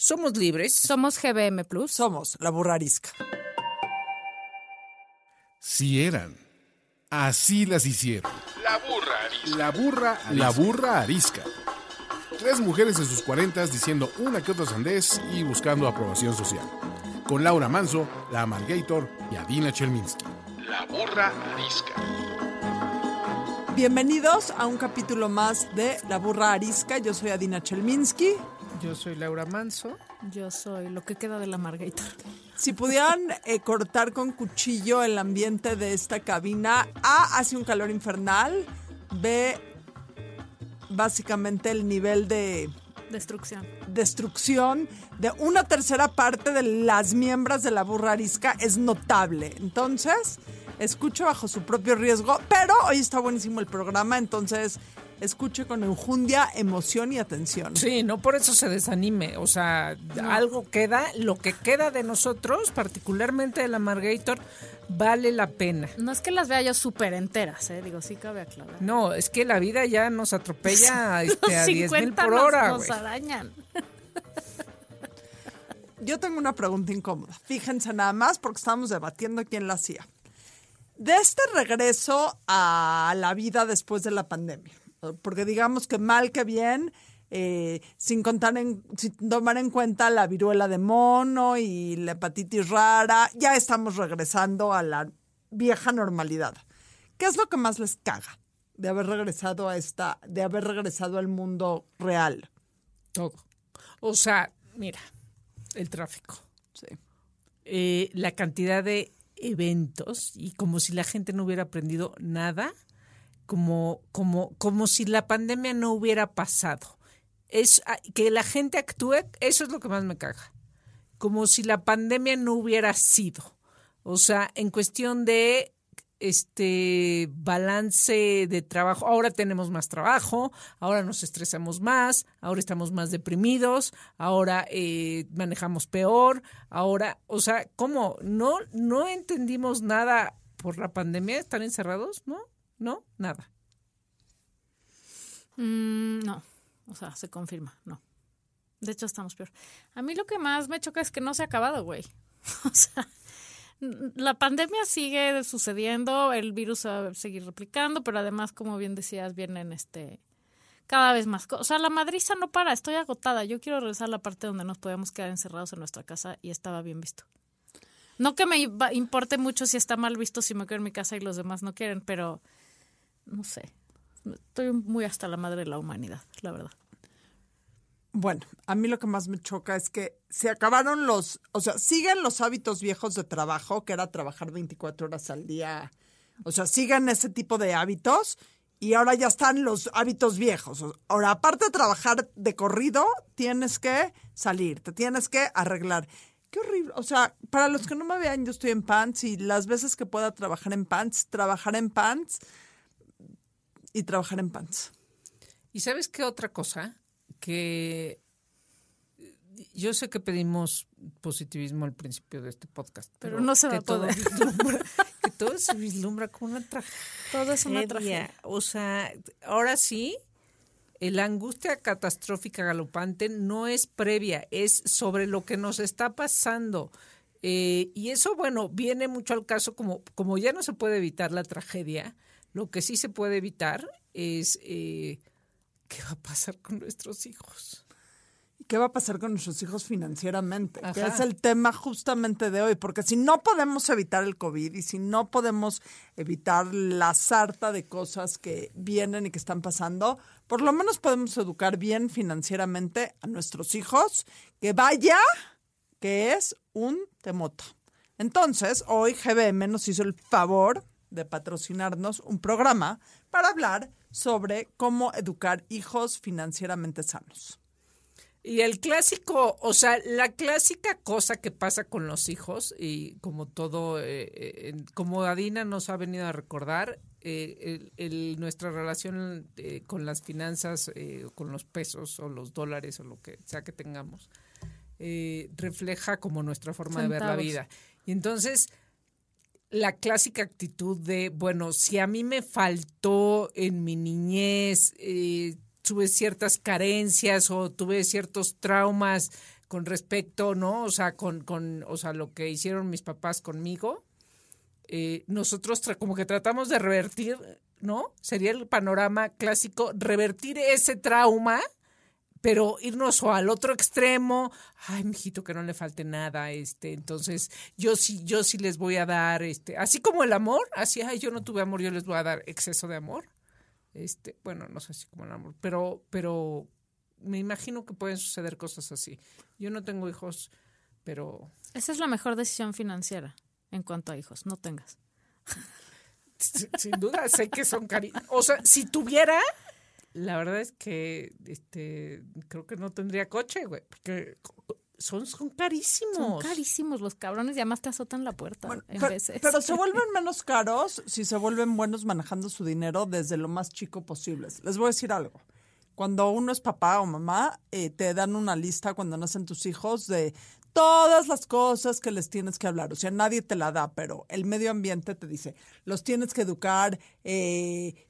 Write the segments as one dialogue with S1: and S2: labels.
S1: Somos libres.
S2: Somos GBM Plus.
S3: Somos la burra arisca.
S4: Si eran. Así las hicieron.
S5: La burra arisca.
S4: La burra, la burra arisca. Tres mujeres en sus cuarentas diciendo una que otra sandez y buscando aprobación social. Con Laura Manso, la Amalgator y Adina Chelminsky.
S5: La burra arisca.
S3: Bienvenidos a un capítulo más de La burra arisca. Yo soy Adina Chelminsky.
S1: Yo soy Laura Manso.
S2: Yo soy lo que queda de la Margator.
S3: Si pudieran eh, cortar con cuchillo el ambiente de esta cabina, A, hace un calor infernal, B, básicamente el nivel de...
S2: Destrucción.
S3: Destrucción de una tercera parte de las miembros de la burra arisca es notable. Entonces, escucho bajo su propio riesgo, pero hoy está buenísimo el programa, entonces escuche con enjundia, emoción y atención.
S1: Sí, no por eso se desanime. O sea, algo queda, lo que queda de nosotros, particularmente de la Margator, vale la pena.
S2: No es que las vea yo súper enteras, ¿eh? Digo, sí cabe aclarar.
S1: No, es que la vida ya nos atropella este, a 10 mil por hora.
S2: Nos, nos arañan.
S3: Yo tengo una pregunta incómoda. Fíjense nada más porque estamos debatiendo quién la hacía. De este regreso a la vida después de la pandemia, porque digamos que mal que bien, eh, sin contar en, sin tomar en cuenta la viruela de mono y la hepatitis rara, ya estamos regresando a la vieja normalidad. ¿Qué es lo que más les caga de haber regresado a esta, de haber regresado al mundo real?
S1: Todo. O sea, mira, el tráfico.
S3: Sí.
S1: Eh, la cantidad de eventos y como si la gente no hubiera aprendido nada como, como, como si la pandemia no hubiera pasado. Es ah, que la gente actúe, eso es lo que más me caga. Como si la pandemia no hubiera sido. O sea, en cuestión de este balance de trabajo. Ahora tenemos más trabajo, ahora nos estresamos más, ahora estamos más deprimidos, ahora eh, manejamos peor, ahora, o sea, ¿cómo? ¿No, no entendimos nada por la pandemia? ¿Están encerrados? ¿No? ¿No? Nada.
S2: Mm, no, o sea, se confirma, no. De hecho, estamos peor. A mí lo que más me choca es que no se ha acabado, güey. O sea, la pandemia sigue sucediendo, el virus va a seguir replicando, pero además, como bien decías, vienen este cada vez más cosas. O sea, la madriza no para, estoy agotada. Yo quiero regresar a la parte donde nos podíamos quedar encerrados en nuestra casa y estaba bien visto. No que me importe mucho si está mal visto si me quedo en mi casa y los demás no quieren, pero no sé. Estoy muy hasta la madre de la humanidad, la verdad.
S3: Bueno, a mí lo que más me choca es que se acabaron los, o sea, siguen los hábitos viejos de trabajo, que era trabajar 24 horas al día. O sea, siguen ese tipo de hábitos y ahora ya están los hábitos viejos. Ahora, aparte de trabajar de corrido, tienes que salir, te tienes que arreglar. Qué horrible. O sea, para los que no me vean, yo estoy en pants y las veces que pueda trabajar en pants, trabajar en pants y trabajar en pants.
S1: ¿Y sabes qué otra cosa? Que yo sé que pedimos positivismo al principio de este podcast,
S2: pero, no se va a poder.
S1: que todo se vislumbra como una tragedia.
S2: Todo es una tragedia.
S1: O sea, ahora sí, la angustia catastrófica galopante no es previa, es sobre lo que nos está pasando. Eh, y eso, bueno, viene mucho al caso, como, como ya no se puede evitar la tragedia, lo que sí se puede evitar es eh, qué va a pasar con nuestros hijos.
S3: ¿Qué va a pasar con nuestros hijos financieramente? Que es el tema justamente de hoy, porque si no podemos evitar el COVID y si no podemos evitar la sarta de cosas que vienen y que están pasando, por lo menos podemos educar bien financieramente a nuestros hijos, que vaya, que es un temoto. Entonces, hoy GBM nos hizo el favor de patrocinarnos un programa para hablar sobre cómo educar hijos financieramente sanos.
S1: Y el clásico, o sea, la clásica cosa que pasa con los hijos, y como todo, eh, eh, como Adina nos ha venido a recordar, eh, el- el- nuestra relación eh, con las finanzas, eh, con los pesos o los dólares o lo que sea que tengamos, eh, refleja como nuestra forma de ver la vida. Y entonces, la clásica actitud de, bueno, si a mí me faltó en mi niñez, eh, tuve ciertas carencias o tuve ciertos traumas con respecto, ¿no? O sea, con, con o sea, lo que hicieron mis papás conmigo, eh, nosotros como que tratamos de revertir, ¿no? Sería el panorama clásico, revertir ese trauma pero irnos o al otro extremo, ay, mijito, que no le falte nada, este, entonces yo sí, yo sí les voy a dar, este, así como el amor, así, ay, yo no tuve amor, yo les voy a dar exceso de amor, este, bueno, no sé si como el amor, pero, pero me imagino que pueden suceder cosas así. Yo no tengo hijos, pero
S2: Esa es la mejor decisión financiera en cuanto a hijos, no tengas.
S1: sin, sin duda sé que son cari, o sea, si tuviera, la verdad es que, este, creo que no tendría coche, güey, porque son, son carísimos.
S2: Son carísimos los cabrones y además te azotan la puerta en
S3: Pero,
S2: veces.
S3: pero se vuelven menos caros si se vuelven buenos manejando su dinero desde lo más chico posible. Les voy a decir algo. Cuando uno es papá o mamá, eh, te dan una lista cuando nacen tus hijos de todas las cosas que les tienes que hablar. O sea, nadie te la da, pero el medio ambiente te dice, los tienes que educar, eh,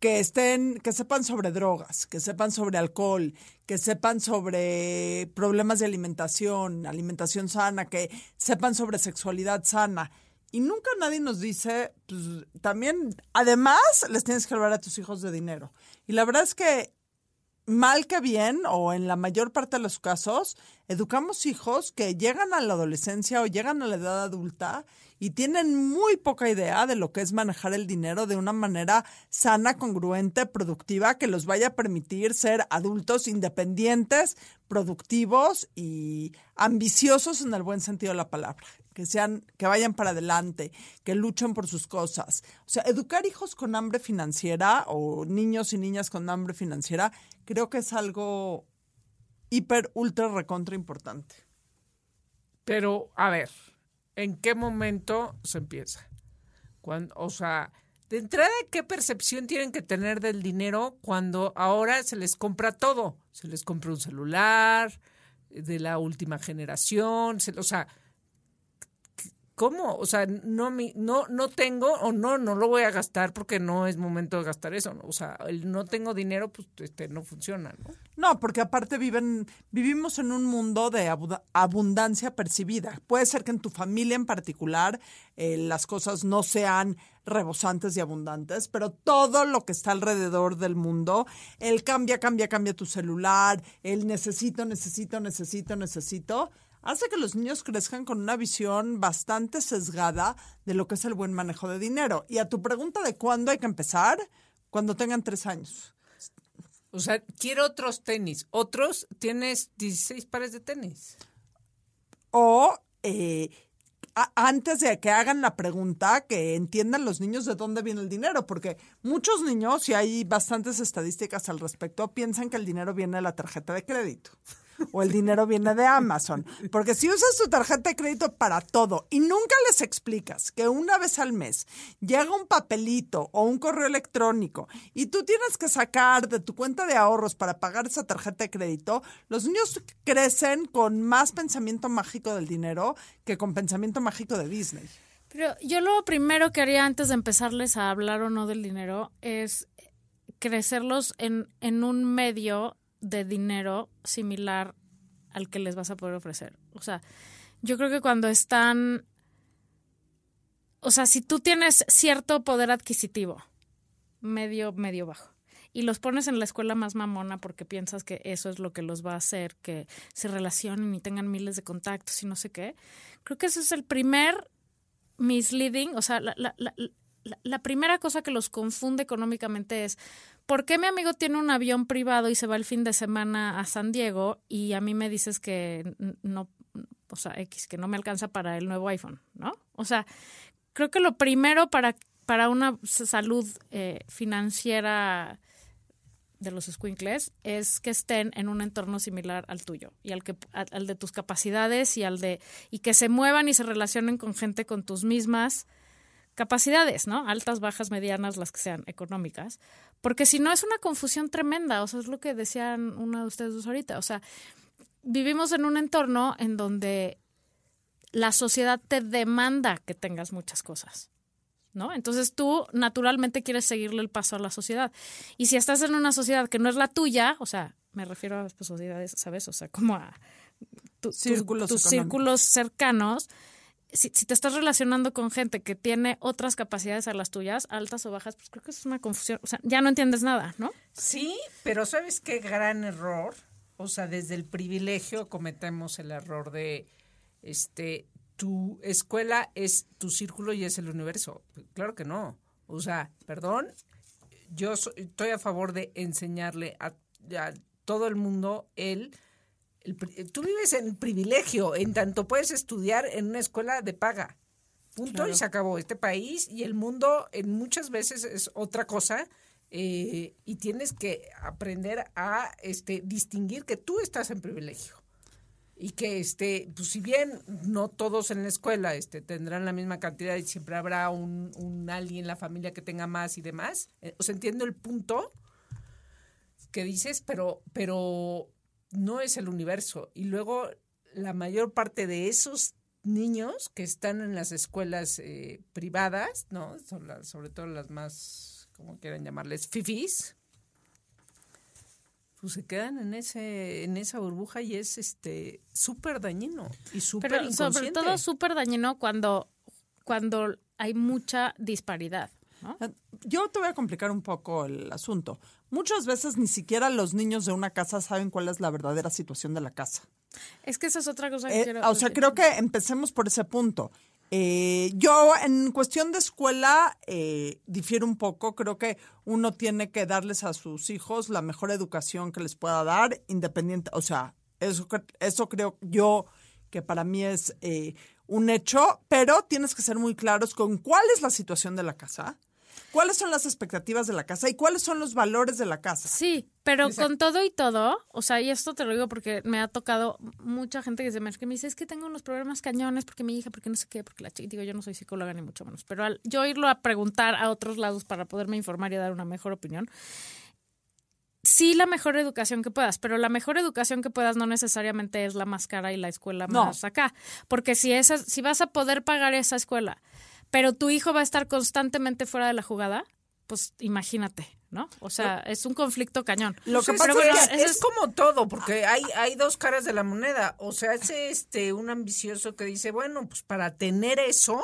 S3: que estén, que sepan sobre drogas, que sepan sobre alcohol, que sepan sobre problemas de alimentación, alimentación sana, que sepan sobre sexualidad sana. Y nunca nadie nos dice, pues también, además, les tienes que hablar a tus hijos de dinero. Y la verdad es que mal que bien, o en la mayor parte de los casos, educamos hijos que llegan a la adolescencia o llegan a la edad adulta y tienen muy poca idea de lo que es manejar el dinero de una manera sana, congruente, productiva, que los vaya a permitir ser adultos independientes, productivos y ambiciosos en el buen sentido de la palabra. Que sean, que vayan para adelante, que luchen por sus cosas. O sea, educar hijos con hambre financiera o niños y niñas con hambre financiera, creo que es algo hiper, ultra, recontra importante.
S1: Pero, a ver, ¿en qué momento se empieza? O sea, de entrada, ¿qué percepción tienen que tener del dinero cuando ahora se les compra todo? Se les compra un celular de la última generación, se- o sea, ¿cómo? O sea, no, mi- no, no tengo o no, no lo voy a gastar porque no es momento de gastar eso. ¿no? O sea, el no tengo dinero, pues este, no funciona, ¿no?
S3: No, porque aparte viven, vivimos en un mundo de abu- abundancia percibida. Puede ser que en tu familia en particular eh, las cosas no sean rebosantes y abundantes, pero todo lo que está alrededor del mundo, el cambia, cambia, cambia tu celular, el necesito, necesito, necesito, necesito, hace que los niños crezcan con una visión bastante sesgada de lo que es el buen manejo de dinero. Y a tu pregunta de cuándo hay que empezar, cuando tengan tres años.
S1: O sea, quiero otros tenis. Otros, tienes 16 pares de tenis.
S3: o eh, antes de que hagan la pregunta, que entiendan los niños de dónde viene el dinero, porque muchos niños, y hay bastantes estadísticas al respecto, piensan que el dinero viene de la tarjeta de crédito. O el dinero viene de Amazon. Porque si usas tu tarjeta de crédito para todo y nunca les explicas que una vez al mes llega un papelito o un correo electrónico y tú tienes que sacar de tu cuenta de ahorros para pagar esa tarjeta de crédito, los niños crecen con más pensamiento mágico del dinero que con pensamiento mágico de Disney.
S2: Pero yo lo primero que haría antes de empezarles a hablar o no del dinero es crecerlos en, en un medio de dinero similar al que les vas a poder ofrecer. O sea, yo creo que cuando están, o sea, si tú tienes cierto poder adquisitivo, medio, medio bajo, y los pones en la escuela más mamona porque piensas que eso es lo que los va a hacer, que se relacionen y tengan miles de contactos y no sé qué. Creo que ese es el primer misleading, o sea, la, la, la- la primera cosa que los confunde económicamente es ¿por qué mi amigo tiene un avión privado y se va el fin de semana a San Diego y a mí me dices que no, o sea, X, que no me alcanza para el nuevo iPhone, ¿no? O sea, creo que lo primero para, para una salud eh, financiera de los squinkles es que estén en un entorno similar al tuyo y al que al de tus capacidades y al de y que se muevan y se relacionen con gente con tus mismas capacidades, ¿no? Altas, bajas, medianas, las que sean económicas, porque si no es una confusión tremenda, o sea, es lo que decían uno de ustedes dos ahorita, o sea, vivimos en un entorno en donde la sociedad te demanda que tengas muchas cosas. ¿No? Entonces tú naturalmente quieres seguirle el paso a la sociedad. Y si estás en una sociedad que no es la tuya, o sea, me refiero a pues, sociedades, ¿sabes? O sea, como a tu- tu-
S3: Círculos
S2: tus círculos cercanos, si, si te estás relacionando con gente que tiene otras capacidades a las tuyas, altas o bajas, pues creo que es una confusión. O sea, ya no entiendes nada, ¿no?
S1: Sí, pero ¿sabes qué gran error? O sea, desde el privilegio cometemos el error de, este, tu escuela es tu círculo y es el universo. Claro que no. O sea, perdón, yo so- estoy a favor de enseñarle a, a todo el mundo el, el pri- Tú vives en privilegio, en tanto puedes estudiar en una escuela de paga. Punto y se acabó. Este país y el mundo en muchas veces es otra cosa eh, y tienes que aprender a este distinguir que tú estás en privilegio y que este pues si bien no todos en la escuela este tendrán la misma cantidad y siempre habrá un, un alguien en la familia que tenga más y demás eh, o sea entiendo el punto que dices pero pero no es el universo. Y luego la mayor parte de esos niños que están en las escuelas eh, privadas no Son las- sobre todo las más como quieran llamarles fifis pues se quedan en ese en esa burbuja y es este súper dañino y súper
S2: sobre todo súper dañino cuando, cuando hay mucha disparidad, ¿no?
S3: Yo te voy a complicar un poco el asunto. Muchas veces ni siquiera los niños de una casa saben cuál es la verdadera situación de la casa.
S2: Es que esa es otra cosa que
S3: Eh,
S2: quiero
S3: o sea, creo que empecemos por ese punto. Eh, yo, en cuestión de escuela, eh, difiero un poco. Creo que uno tiene que darles a sus hijos la mejor educación que les pueda dar, independiente. O sea, eso, eso creo yo que para mí es eh, un hecho, pero tienes que ser muy claros con cuál es la situación de la casa, cuáles son las expectativas de la casa y cuáles son los valores de la casa.
S2: Sí, pero con todo y todo, o sea, y esto te lo digo porque me ha tocado mucha gente que se me, que me dice, es que tengo unos problemas cañones porque mi hija, porque no sé qué, porque la chica, digo, yo no soy psicóloga ni mucho menos, pero al yo irlo a preguntar a otros lados para poderme informar y dar una mejor opinión, sí la mejor educación que puedas, pero la mejor educación que puedas no necesariamente es la más cara y la escuela
S3: No.
S2: más acá, porque si esa, si vas a poder pagar esa escuela, pero tu hijo va a estar constantemente fuera de la jugada, pues imagínate, ¿no? O sea, es un conflicto cañón.
S3: Lo que pasa
S1: es, que es
S2: es-
S1: como todo, porque hay, hay dos caras de la moneda. O sea, es este un ambicioso que dice, bueno, pues para tener eso,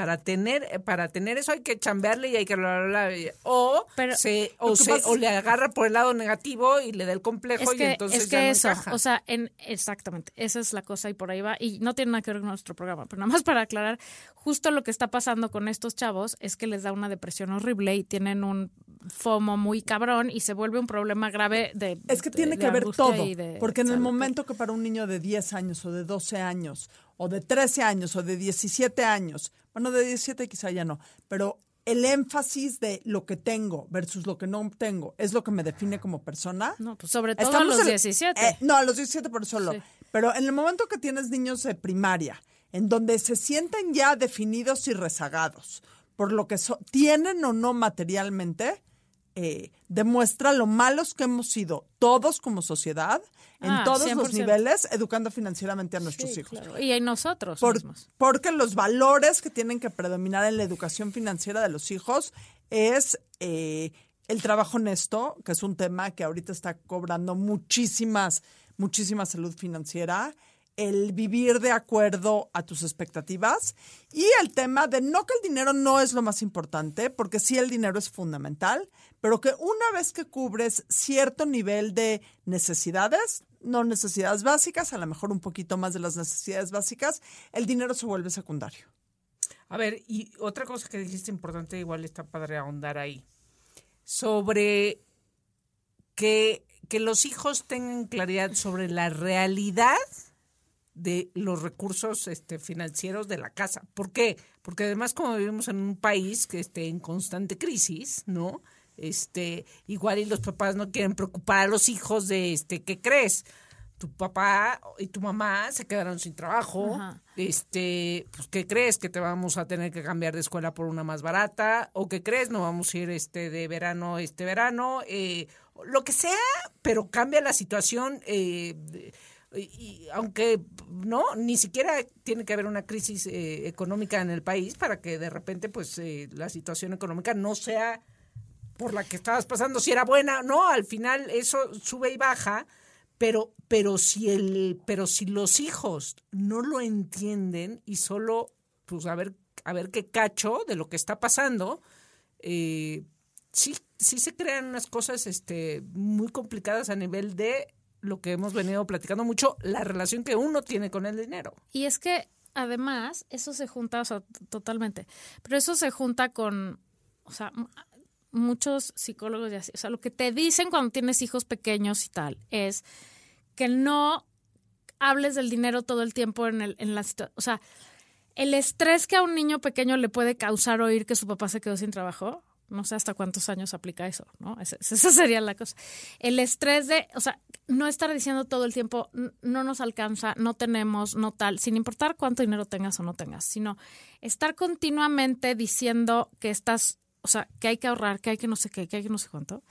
S1: para tener, eh, para tener eso hay que chambearle y hay que bla, bla, bla, y- o
S2: Pero-
S1: se, o, se,
S3: pasa
S1: o le agarra por el lado negativo y le da el complejo
S2: es que,
S1: y entonces
S2: es que
S1: ya no
S2: eso,
S1: encaja.
S2: o sea, en, exactamente, esa es la cosa y por ahí va. Y no tiene nada que ver con nuestro programa, pero nada más para aclarar, justo lo que está pasando con estos chavos es que les da una depresión horrible y tienen un FOMO muy cabrón y se vuelve un problema grave de
S3: Es que tiene
S2: de
S3: que ver
S2: angustia
S3: todo,
S2: de
S3: porque en el momento que para un niño de 10 años o de 12 años o de 13 años o de 17 años, bueno, de 17 quizá ya no, pero el énfasis de lo que tengo versus lo que no tengo es lo que me define como persona.
S2: No, pues sobre todo a
S3: Estamos
S2: los
S3: en-
S2: 17.
S3: eh, no, a los 17 por solo.
S2: Sí.
S3: Pero en el momento que tienes niños de primaria, en donde se sienten ya definidos y rezagados por lo que so- tienen o no materialmente, eh, demuestra lo malos que hemos sido todos como sociedad, en
S2: Ah,
S3: todos los
S2: 100%.
S3: niveles, educando financieramente a nuestros
S2: Sí,
S3: hijos.
S2: claro. Y hay nosotros
S3: Por-
S2: mismos.
S3: porque los valores que tienen que predominar en la educación financiera de los hijos es eh, el trabajo honesto, que es un tema que ahorita está cobrando muchísimas, muchísima salud financiera. El vivir de acuerdo a tus expectativas y el tema de no que el dinero no es lo más importante, porque sí el dinero es fundamental, pero que una vez que cubres cierto nivel de necesidades, no necesidades básicas, a lo mejor un poquito más de las necesidades básicas, el dinero se vuelve secundario.
S1: A ver, y otra cosa que dijiste importante, igual está padre ahondar ahí, sobre que, que los hijos tengan claridad sobre la realidad de los recursos este, financieros de la casa. ¿Por qué? Porque además como vivimos en un país que esté en constante crisis, ¿no? Este, igual y los papás no quieren preocupar a los hijos de este, ¿qué crees? Tu papá y tu mamá se quedaron sin trabajo.
S2: Ajá.
S1: Este, pues ¿qué crees? Que te vamos a tener que cambiar de escuela por una más barata, o qué crees, no vamos a ir este de verano este verano, eh, lo que sea, pero cambia la situación eh, y, aunque no ni siquiera tiene que haber una crisis eh, económica en el país para que de repente pues eh, la situación económica no sea por la que estabas pasando si era buena no al final eso sube y baja pero pero si el pero si los hijos no lo entienden y solo pues a ver a ver qué cacho de lo que está pasando eh, sí sí se crean unas cosas este muy complicadas a nivel de lo que hemos venido platicando mucho la relación que uno tiene con el dinero.
S2: Y es que además eso se junta, o sea, totalmente, pero eso se junta con, o sea, muchos psicólogos y así, o sea, lo que te dicen cuando tienes hijos pequeños y tal es que no hables del dinero todo el tiempo en, el, en la situación, o sea, el estrés que a un niño pequeño le puede causar oír que su papá se quedó sin trabajo, no sé hasta cuántos años aplica eso, ¿no? Esa, esa sería la cosa. El estrés de, o sea, no estar diciendo todo el tiempo, "N- no nos alcanza, no tenemos, no tal, sin importar cuánto dinero tengas o no tengas, sino estar continuamente diciendo que estás, o sea, que hay que ahorrar, que hay que no sé qué, que hay que no sé cuánto,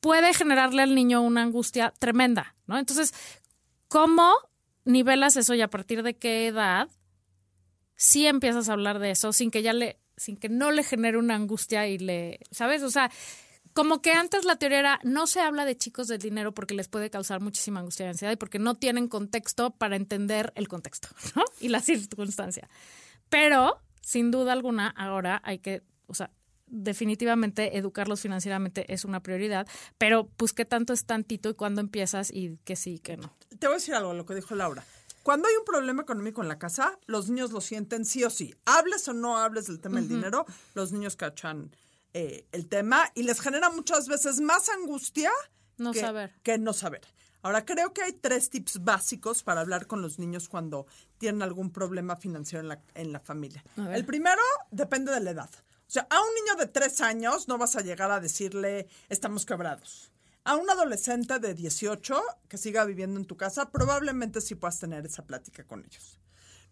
S2: puede generarle al niño una angustia tremenda, ¿no? Entonces, ¿cómo nivelas eso y a partir de qué edad sí empiezas a hablar de eso sin que ya le, sin que no le genere una angustia y le, ¿sabes? O sea, como que antes la teoría era, no se habla de chicos del dinero porque les puede causar muchísima angustia y ansiedad y porque no tienen contexto para entender el contexto, ¿no? Y la circunstancia. Pero, sin duda alguna, ahora hay que, o sea, definitivamente educarlos financieramente es una prioridad, pero pues qué tanto es tantito y cuándo empiezas y que sí, que no.
S3: Te voy a decir algo, lo que dijo Laura. Cuando hay un problema económico en la casa, los niños lo sienten sí o sí. Hables o no hables del tema del dinero, los niños cachan eh, el tema y les genera muchas veces más angustia
S2: No
S3: que,
S2: saber.
S3: que no saber. Ahora, creo que hay tres tips básicos para hablar con los niños cuando tienen algún problema financiero en la, en la familia. El primero depende de la edad. O sea, a un niño de tres años no vas a llegar a decirle estamos quebrados. A un adolescente de 18 que siga viviendo en tu casa, probablemente sí puedas tener esa plática con ellos.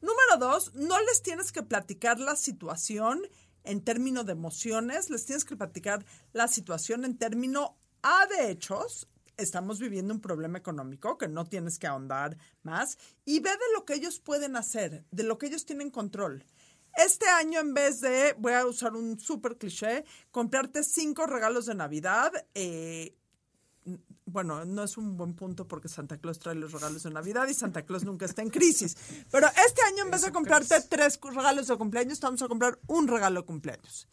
S3: Número dos, no les tienes que platicar la situación en términos de emociones, les tienes que platicar la situación en términos A de hechos. Estamos viviendo un problema económico que no tienes que ahondar más y ve de lo que ellos pueden hacer, de lo que ellos tienen control. Este año, en vez de, voy a usar un súper cliché, comprarte cinco regalos de Navidad, eh, bueno, no es un buen punto porque Santa Claus trae los regalos de Navidad y Santa Claus nunca está en crisis. Pero este año, en vez de comprarte tres regalos de cumpleaños, te vamos a comprar un regalo de cumpleaños.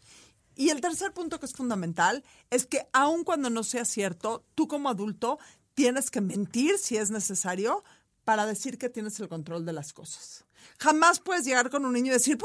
S3: Y el tercer punto que es fundamental es que aun cuando no sea cierto, tú como adulto tienes que mentir si es necesario para decir que tienes el control de las cosas. Jamás puedes llegar con un niño y decir,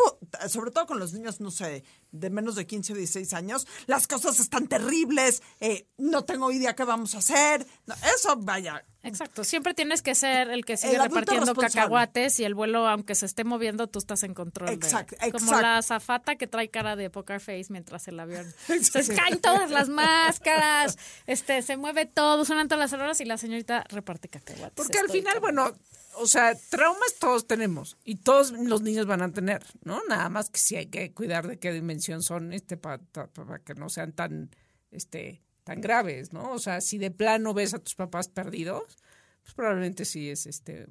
S3: sobre todo con los niños, no sé, de menos de 15 o 16 años, las cosas están terribles, eh, no tengo idea qué vamos a hacer. No, eso, vaya,
S2: Exacto, siempre tienes que ser el que sigue
S3: El
S2: repartiendo cacahuates y el vuelo, aunque se esté moviendo, tú estás en control. de-
S3: Exacto,
S2: Como
S3: exacto.
S2: la azafata que trae cara de poker face mientras el avión. Se caen todas las máscaras, este, se mueve todo, suenan todas las horas y la señorita reparte cacahuates.
S1: Porque al final, bueno, o sea, traumas todos tenemos y todos los niños van a tener, ¿no? Nada más que sí hay que cuidar de qué dimensión son, este, para que no sean tan, este, tan graves, ¿no? O sea, si de plano ves a tus papás perdidos, pues probablemente sí es, este,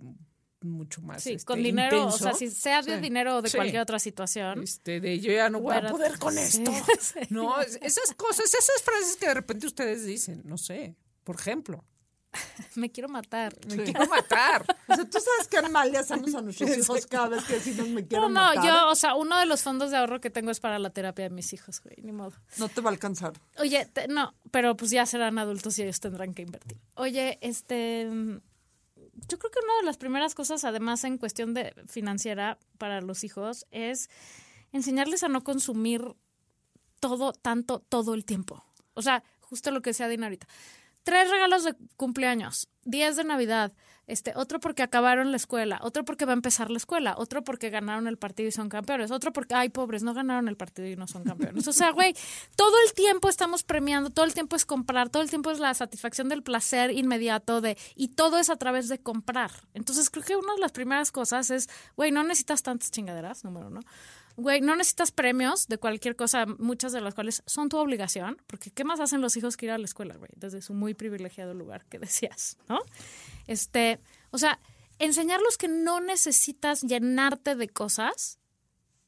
S1: mucho más.
S2: Sí,
S1: este,
S2: con dinero,
S1: intenso.
S2: o sea, si sea de
S1: Sí.
S2: dinero o de
S1: Sí.
S2: cualquier otra situación.
S1: Este, de yo ya no voy a poder con
S2: sí,
S1: esto. No, es- esas cosas, esas frases que de repente ustedes dicen, no sé, por ejemplo,
S2: me quiero matar.
S1: Me quiero matar.
S3: O sea, tú sabes qué mal le hacemos a nuestros hijos cada vez que decimos me quiero
S2: No, no,
S3: matar.
S2: yo, o sea, uno de los fondos de ahorro que tengo es para la terapia de mis hijos, güey, ni modo.
S3: No te va a alcanzar.
S2: Oye, te- no, pero pues ya serán adultos y ellos tendrán que invertir. Oye, este, yo creo que una de las primeras cosas, además en cuestión de financiera para los hijos, es enseñarles a no consumir todo, tanto, todo el tiempo. O sea, justo lo que decía Dina ahorita. Tres regalos de cumpleaños, días de Navidad, este, otro porque acabaron la escuela, otro porque va a empezar la escuela, otro porque ganaron el partido y son campeones, otro porque, ay, pobres, no ganaron el partido y no son campeones. O sea, güey, todo el tiempo estamos premiando, todo el tiempo es comprar, todo el tiempo es la satisfacción del placer inmediato de, y todo es a través de comprar. Entonces, creo que una de las primeras cosas es, güey, no necesitas tantas chingaderas, número uno. Güey, no necesitas premios de cualquier cosa, muchas de las cuales son tu obligación, porque ¿qué más hacen los hijos que ir a la escuela, güey? Desde su muy privilegiado lugar que decías, ¿no? Este, o sea, enseñarlos que no necesitas llenarte de cosas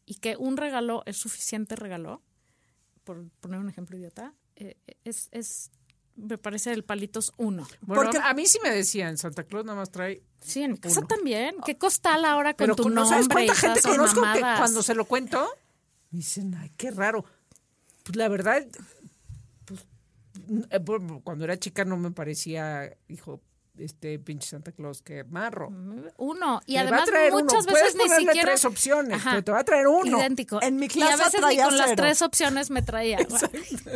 S2: y que un regalo es suficiente regalo, por poner un ejemplo idiota, eh, es, es, me parece el palitos uno.
S1: Bueno,
S3: Porque-
S1: a mí sí me decían, Santa Claus nada más trae...
S2: Sí, en mi casa también. ¿Qué costal ahora con
S1: Pero
S2: tu nombre?
S1: sabes cuánta gente conozco que cuando se lo cuento, me dicen, ay, qué raro. Pues la verdad, pues, eh, cuando era chica no me parecía, hijo, este pinche Santa Claus, que marro.
S2: Uno. Y
S1: Te va a
S2: además
S1: uno.
S2: muchas
S1: Puedes
S2: veces ni
S1: ponerle
S2: siquiera...
S1: tres opciones, pero te va a traer uno.
S2: Idéntico.
S3: En mi
S2: y a
S3: clase
S2: veces ni con las tres opciones me traía.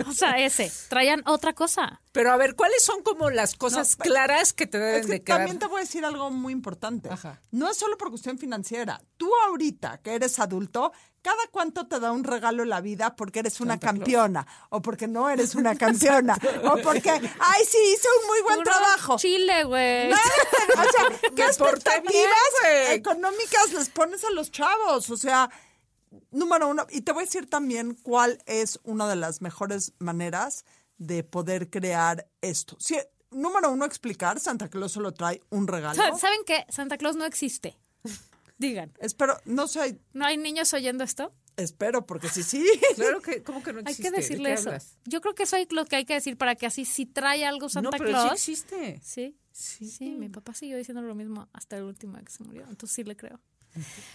S2: o sea, ese. Traían otra cosa.
S1: Pero a ver, ¿cuáles son como las cosas
S3: No,
S1: claras que te deben
S3: Es que
S1: de quedar?
S3: también te voy a decir algo muy importante.
S1: Ajá.
S3: No es solo por cuestión financiera. Tú ahorita que eres adulto, ¿cada cuánto te da un regalo la vida porque eres una
S1: Santa Claus.
S3: campeona? O porque no eres una campeona. o porque, ay, sí, hice un muy buen trabajo.
S2: Chile, güey.
S3: o sea, ¿qué expectativas
S1: bien,
S3: económicas les pones a los chavos? O sea, número uno, y te voy a decir también cuál es una de las mejores maneras de poder crear esto. Si, número uno, explicar, Santa Claus solo trae un regalo.
S2: Sa- ¿Saben qué? Santa Claus no existe. Digan.
S3: Espero, no sé,
S2: ¿No hay niños oyendo esto?
S3: espero, porque sí, sí.
S1: Claro que, ¿cómo que no
S2: Hay
S1: existe?
S2: que
S1: ¿De
S2: decirle eso.
S1: hablas?
S2: Yo creo que eso es lo que hay que decir para que así si trae algo Santa
S1: no, pero
S2: Claus.
S1: sí existe.
S2: Sí, sí, mi papá siguió diciendo lo mismo hasta el último que se murió, entonces sí le creo.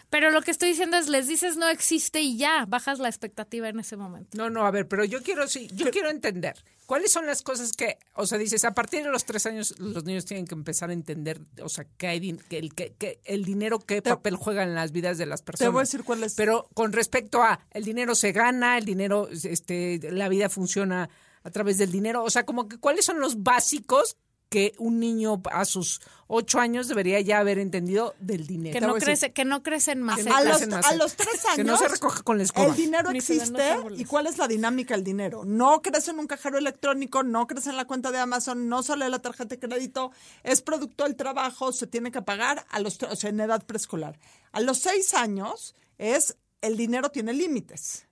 S2: Pero lo que estoy diciendo es, les dices no existe y ya, bajas la expectativa en ese momento.
S1: No, no, a ver, pero yo quiero, sí, yo quiero entender. ¿Cuáles son las cosas que, o sea, dices, a partir de los tres años los niños tienen que empezar a entender, o sea, que, hay din- que el, que, que el dinero, qué papel juega en las vidas de las personas?
S3: voy a decir cuál es.
S1: Pero con respecto a, el dinero se gana, el dinero, este, la vida funciona a través del dinero, o sea, como que cuáles son los básicos que un niño a sus ocho años debería ya haber entendido del dinero.
S2: Que no crece, que no crecen más.
S3: A, los,
S1: crecen más.
S3: a los tres años.
S1: Que no se recoge con la escoba.
S3: El dinero existe. ¿Y cuál es la dinámica del dinero? No crece en un cajero electrónico, no crece en la cuenta de Amazon, no sale la tarjeta de crédito, es producto del trabajo, se tiene que pagar a los, o sea, en edad preescolar. A los seis años es el dinero tiene límites.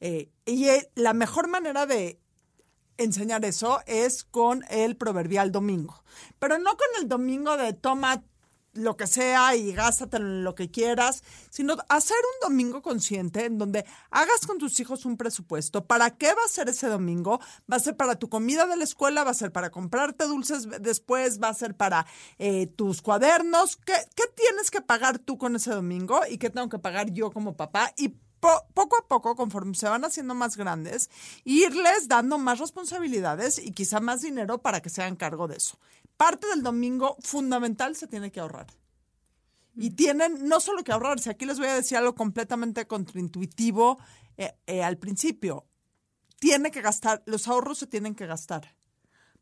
S3: Eh, y eh, la mejor manera de enseñar eso es con el proverbial domingo. Pero no con el domingo de toma lo que sea y gástate en lo que quieras, sino hacer un domingo consciente en donde hagas con tus hijos un presupuesto. ¿Para qué va a ser ese domingo? ¿Va a ser para tu comida de la escuela? ¿Va a ser para comprarte dulces después? ¿Va a ser para eh, tus cuadernos? ¿Qué, ¿Qué tienes que pagar tú con ese domingo y qué tengo que pagar yo como papá? Y po- poco a poco, conforme se van haciendo más grandes, irles dando más responsabilidades y quizá más dinero para que se hagan cargo de eso. Parte del domingo fundamental se tiene que ahorrar. Y tienen no solo que ahorrarse, aquí les voy a decir algo completamente contraintuitivo eh, eh, al principio. Tiene que gastar, los ahorros se tienen que gastar.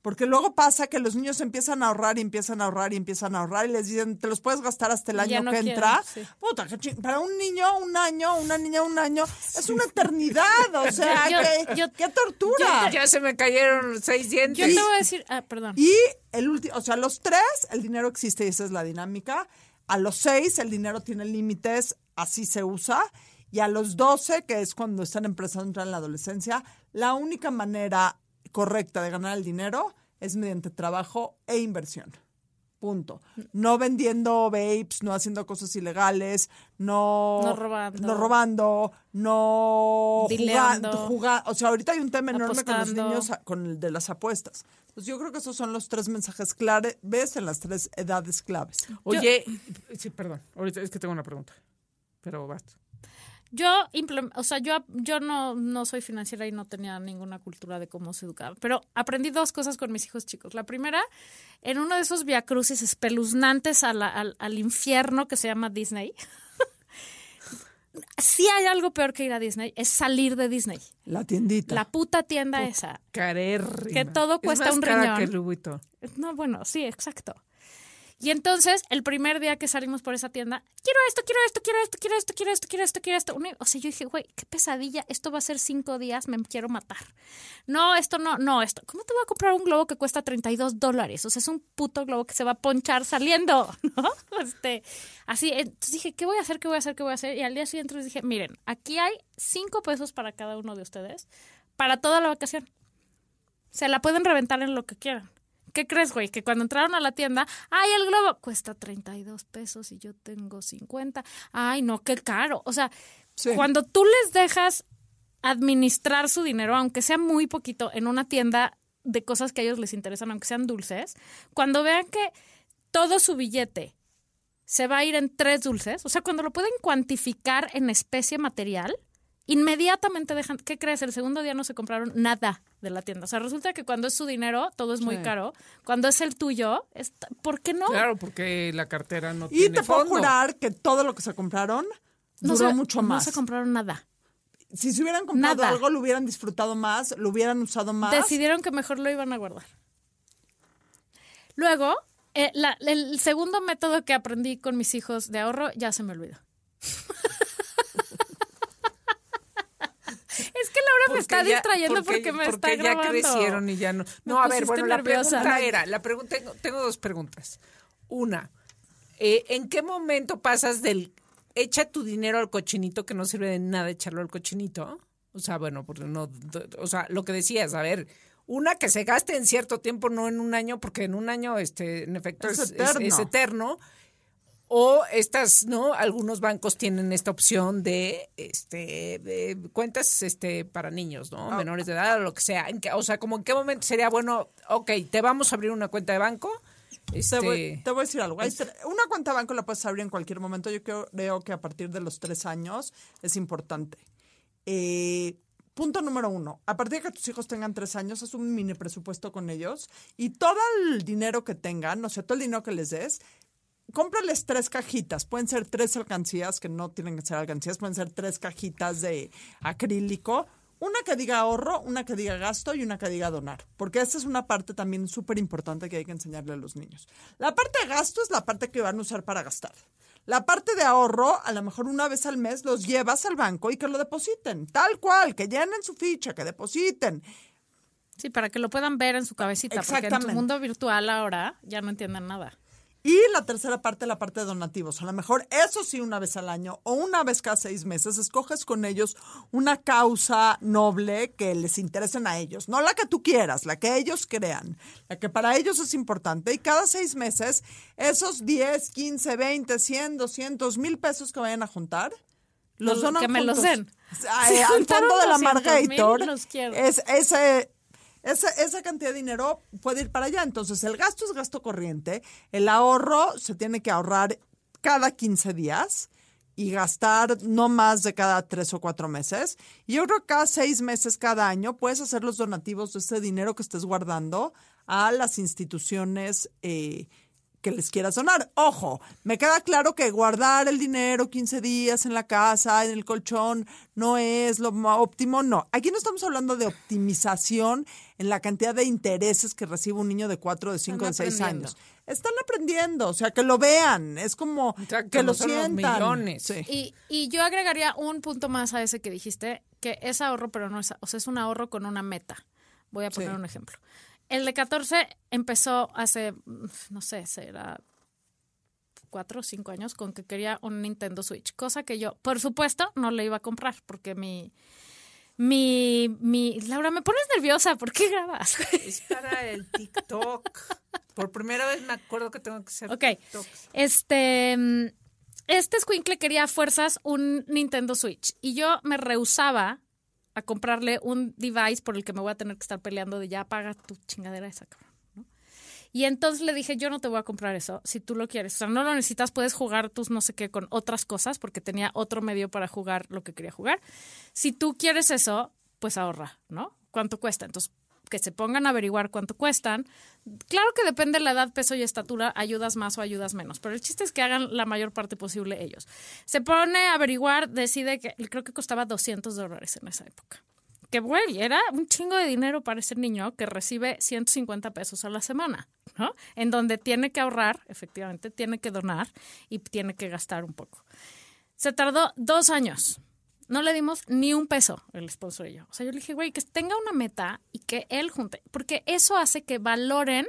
S3: Porque luego pasa que los niños empiezan a ahorrar y empiezan a ahorrar y empiezan a ahorrar y les dicen, te los puedes gastar hasta el año
S2: no
S3: que
S2: quieren,
S3: entra.
S2: sí.
S3: Puta, para un niño, un año, una niña, un año, es una eternidad. O sea,
S2: Yo-
S3: qué,
S2: yo-
S3: qué tortura.
S1: Ya se me cayeron seis dientes.
S2: Yo te voy a decir, ah, perdón.
S3: Y el último, o sea, a los tres el dinero existe y esa es la dinámica. A los seis el dinero tiene límites, así se usa. Y a los doce, que es cuando están empezando a entrar en la adolescencia, la única manera correcta de ganar el dinero es mediante trabajo e inversión. Punto. No vendiendo vapes, no haciendo cosas ilegales, no,
S2: No robando.
S3: no robando, no jugando, juga- O sea, ahorita hay un tema enorme con los niños con el de las apuestas. Pues yo creo que esos son los tres mensajes claves en las tres edades claves.
S1: Oye, sí, perdón, ahorita es que tengo una pregunta, pero basta.
S2: Yo, o sea, yo, yo no, no soy financiera y no tenía ninguna cultura de cómo se educaba, pero aprendí dos cosas con mis hijos chicos. La primera, en uno de esos viacrucis espeluznantes a la- al, al infierno que se llama Disney. sí hay algo peor que ir a Disney, es salir de Disney.
S3: La tiendita.
S2: La puta tienda esa.
S1: Carérrima.
S2: Que todo
S1: Es
S2: cuesta
S1: más
S2: un
S1: cara
S2: riñón.
S1: que Vuitton.
S2: No, bueno, sí, exacto. Y entonces, el primer día que salimos por esa tienda, quiero esto, quiero esto, quiero esto, quiero esto, quiero esto, quiero esto, quiero esto. O sea, yo dije, güey, qué pesadilla, esto va a ser cinco días, me quiero matar. No, esto no, no, esto. ¿Cómo te voy a comprar un globo que cuesta 32 dólares? O sea, es un puto globo que se va a ponchar saliendo, ¿no? Este, así, entonces dije, ¿qué voy a hacer, qué voy a hacer, qué voy a hacer? Y al día siguiente dije, miren, aquí hay cinco pesos para cada uno de ustedes para toda la vacación. Se la pueden reventar en lo que quieran. ¿Qué crees, güey? Que cuando entraron a la tienda, ay, el globo cuesta 32 pesos y yo tengo 50. Ay, no, qué caro. O sea,
S3: Sí.
S2: cuando tú les dejas administrar su dinero, aunque sea muy poquito, en una tienda de cosas que a ellos les interesan, aunque sean dulces, cuando vean que todo su billete se va a ir en tres dulces, o sea, cuando lo pueden cuantificar en especie material, inmediatamente dejan, ¿qué crees? El segundo día no se compraron nada de la tienda. O sea, resulta que cuando es su dinero, todo es muy
S1: Sí.
S2: caro. Cuando es el tuyo, es- ¿por qué no?
S1: Claro, porque la cartera no
S3: y
S1: tiene
S3: te puedo
S1: fondo.
S3: jurar que todo lo que se compraron
S2: No
S3: duró
S2: se-
S3: mucho
S2: No
S3: más.
S2: se compraron nada.
S3: si se hubieran comprado
S2: Nada.
S3: algo, lo hubieran disfrutado más, lo hubieran usado más.
S2: Decidieron que mejor lo iban a guardar. Luego, eh, la- el segundo método que aprendí con mis hijos de ahorro ya se me olvidó. Laura me está
S1: ya-
S2: distrayendo porque, me está
S1: porque
S2: grabando.
S1: ya crecieron y ya no. No,
S2: Me
S1: a ver,
S2: pusiste
S1: bueno, la pregunta era, la pregunta tengo, tengo dos preguntas. Una, eh, ¿en qué momento pasas del echa tu dinero al cochinito que no sirve de nada echarlo al cochinito? O sea, bueno, porque no, o sea, lo que decías, a ver, una que se gaste en cierto tiempo, no en un año, porque en un año, este, en efecto,
S3: Es
S1: es, es-
S3: eterno.
S1: es eterno. O estas, ¿no? Algunos bancos tienen esta opción de, este, de cuentas, este, para niños, ¿no?
S3: Ah.
S1: Menores de edad o lo que sea. ¿En qué- o sea, como en qué momento sería bueno, ok, te vamos a abrir una cuenta de banco. Este,
S3: Te voy, te voy a decir algo. Tre- una cuenta de banco la puedes abrir en cualquier momento. Yo creo, creo que a partir de los tres años es importante. Eh, punto número uno. A partir de que tus hijos tengan tres años, haz un mini presupuesto con ellos y todo el dinero que tengan, o sea, todo el dinero que les des, cómprales tres cajitas. Pueden ser tres alcancías, que no tienen que ser alcancías, pueden ser tres cajitas de acrílico. Una que diga ahorro, una que diga gasto y una que diga donar. Porque esta es una parte también súper importante que hay que enseñarle a los niños. La parte de gasto es la parte que van a usar para gastar. La parte de ahorro, a lo mejor una vez al mes los llevas al banco y que lo depositen. Tal cual, que llenen su ficha, que depositen.
S2: Sí, para que lo puedan ver en su cabecita, porque en tu
S3: Exactamente.
S2: mundo virtual ahora ya no entienden nada.
S3: Y la tercera parte, la parte de donativos. A lo mejor eso sí una vez al año o una vez cada seis meses, escoges con ellos una causa noble que les interesen a ellos. No la que tú quieras, la que ellos crean, la que para ellos es importante. Y cada seis meses, esos 10, 15, 20, 100, 200, mil pesos que vayan a juntar, los
S2: Los-
S3: donan
S2: que me los
S3: juntos.
S2: den.
S3: Ah,
S2: Si
S3: al fondo de la
S2: 200,000,
S3: Margator,
S2: los quiero.
S3: es ese esa, esa cantidad de dinero puede ir para allá. Entonces, el gasto es gasto corriente. El ahorro se tiene que ahorrar cada 15 días y gastar no más de cada tres o cuatro meses. Y yo creo que cada seis meses, cada año, puedes hacer los donativos de ese dinero que estés guardando a las instituciones eh, que les quieras donar. Ojo, me queda claro que guardar el dinero 15 días en la casa, en el colchón, no es lo más óptimo. No, aquí no estamos hablando de optimización en la cantidad de intereses que recibe un niño de 4, de 5, de
S2: Están
S3: 6
S2: aprendiendo.
S3: años. Están aprendiendo, o sea, que lo vean. Es como
S1: Exacto,
S3: que lo
S1: son los
S3: sientan.
S1: millones.
S3: Sí.
S2: Y, y yo agregaría un punto más a ese que dijiste, que es ahorro, pero no es, o sea, es un ahorro con una meta. Voy a poner
S3: Sí.
S2: un ejemplo. El de 14 empezó hace, mm, no sé, será cuatro o cinco años con que quería un Nintendo Switch, cosa que yo, por supuesto, no le iba a comprar porque mi, mi, mi, Laura, me pones nerviosa, ¿por qué grabas?
S1: Es para el TikTok. Por primera vez me acuerdo que tengo que hacer
S2: Ok.
S1: TikTok.
S2: Este, mm, este escuincle quería a fuerzas un Nintendo Switch y yo me rehusaba a comprarle un device por el que me voy a tener que estar peleando de ya paga tu chingadera esa, cabrón. Y entonces le dije, yo no te voy a comprar eso si tú lo quieres. O sea, no lo necesitas, puedes jugar tus no sé qué con otras cosas porque tenía otro medio para jugar lo que quería jugar. Si tú quieres eso, pues ahorra, ¿no? ¿Cuánto cuesta? Entonces, que se pongan a averiguar cuánto cuestan. Claro que depende de la edad, peso y estatura, ayudas más o ayudas menos, pero el chiste es que hagan la mayor parte posible ellos. Se pone a averiguar, decide que creo que costaba 200 dólares en esa época. Que güey, era un chingo de dinero para ese niño que recibe 150 pesos a la semana, ¿no? En donde tiene que ahorrar, efectivamente, tiene que donar y tiene que gastar un poco. Se tardó dos años. No le dimos ni un peso el sponsor y yo. O sea, yo le dije, güey, que tenga una meta y que él junte, porque eso hace que valoren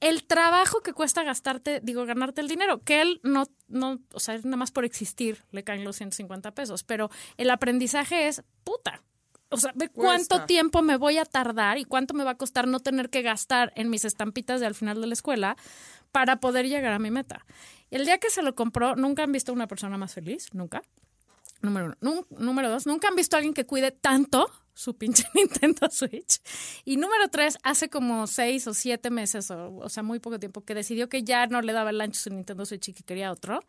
S2: el trabajo que cuesta gastarte, digo, ganarte el dinero, que él no, no, o sea, nada más por existir le caen los 150 pesos, pero el aprendizaje es puta. O sea, ve cuánto
S3: Cuesta.
S2: tiempo me voy a tardar y cuánto me va a costar no tener que gastar en mis estampitas de al final de la escuela para poder llegar a mi meta. El día que se lo compró, nunca han visto a una persona más feliz, nunca. Número uno. Número dos, nunca han visto a alguien que cuide tanto su pinche Nintendo Switch. Y número tres, hace como seis o siete meses, o, o sea, muy poco tiempo, que decidió que ya no le daba el ancho su Nintendo Switch y que quería otro.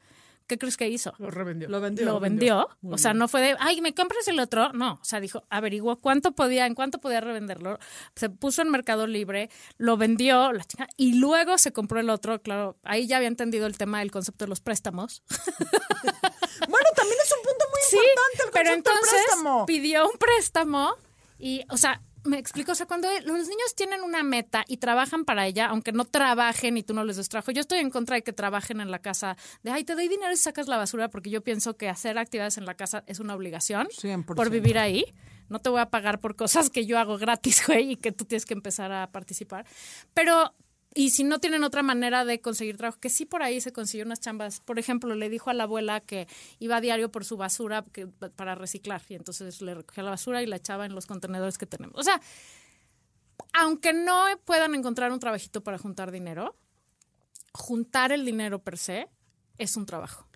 S2: ¿Qué crees que hizo?
S1: Lo revendió.
S3: Lo vendió.
S2: lo vendió. O sea, no fue de, ay, ¿me compras el otro? No, o sea, dijo, averiguó cuánto podía, en cuánto podía revenderlo. Se puso en Mercado Libre, lo vendió, la chingada, y luego se compró el otro. Claro, ahí ya había entendido el tema del concepto de los préstamos.
S3: Bueno, también es un punto muy
S2: Sí,
S3: importante el
S2: pero
S3: concepto del
S2: entonces
S3: préstamo.
S2: pidió un préstamo y, o sea, me explico, o sea, cuando los niños tienen una meta y trabajan para ella, aunque no trabajen y tú no les des trabajo, yo estoy en contra de que trabajen en la casa, de, ay, te doy dinero y sacas la basura, porque yo pienso que hacer actividades en la casa es una obligación
S3: 100%.
S2: por vivir ahí. No te voy a pagar por cosas que yo hago gratis, güey, y que tú tienes que empezar a participar. Pero, y si no tienen otra manera de conseguir trabajo, que sí por ahí se consiguió unas chambas. Por ejemplo, le dijo a la abuela que iba a diario por su basura que, para reciclar, y entonces le recogía la basura y la echaba en los contenedores que tenemos. O sea, aunque no puedan encontrar un trabajito para juntar dinero, juntar el dinero per se es un trabajo.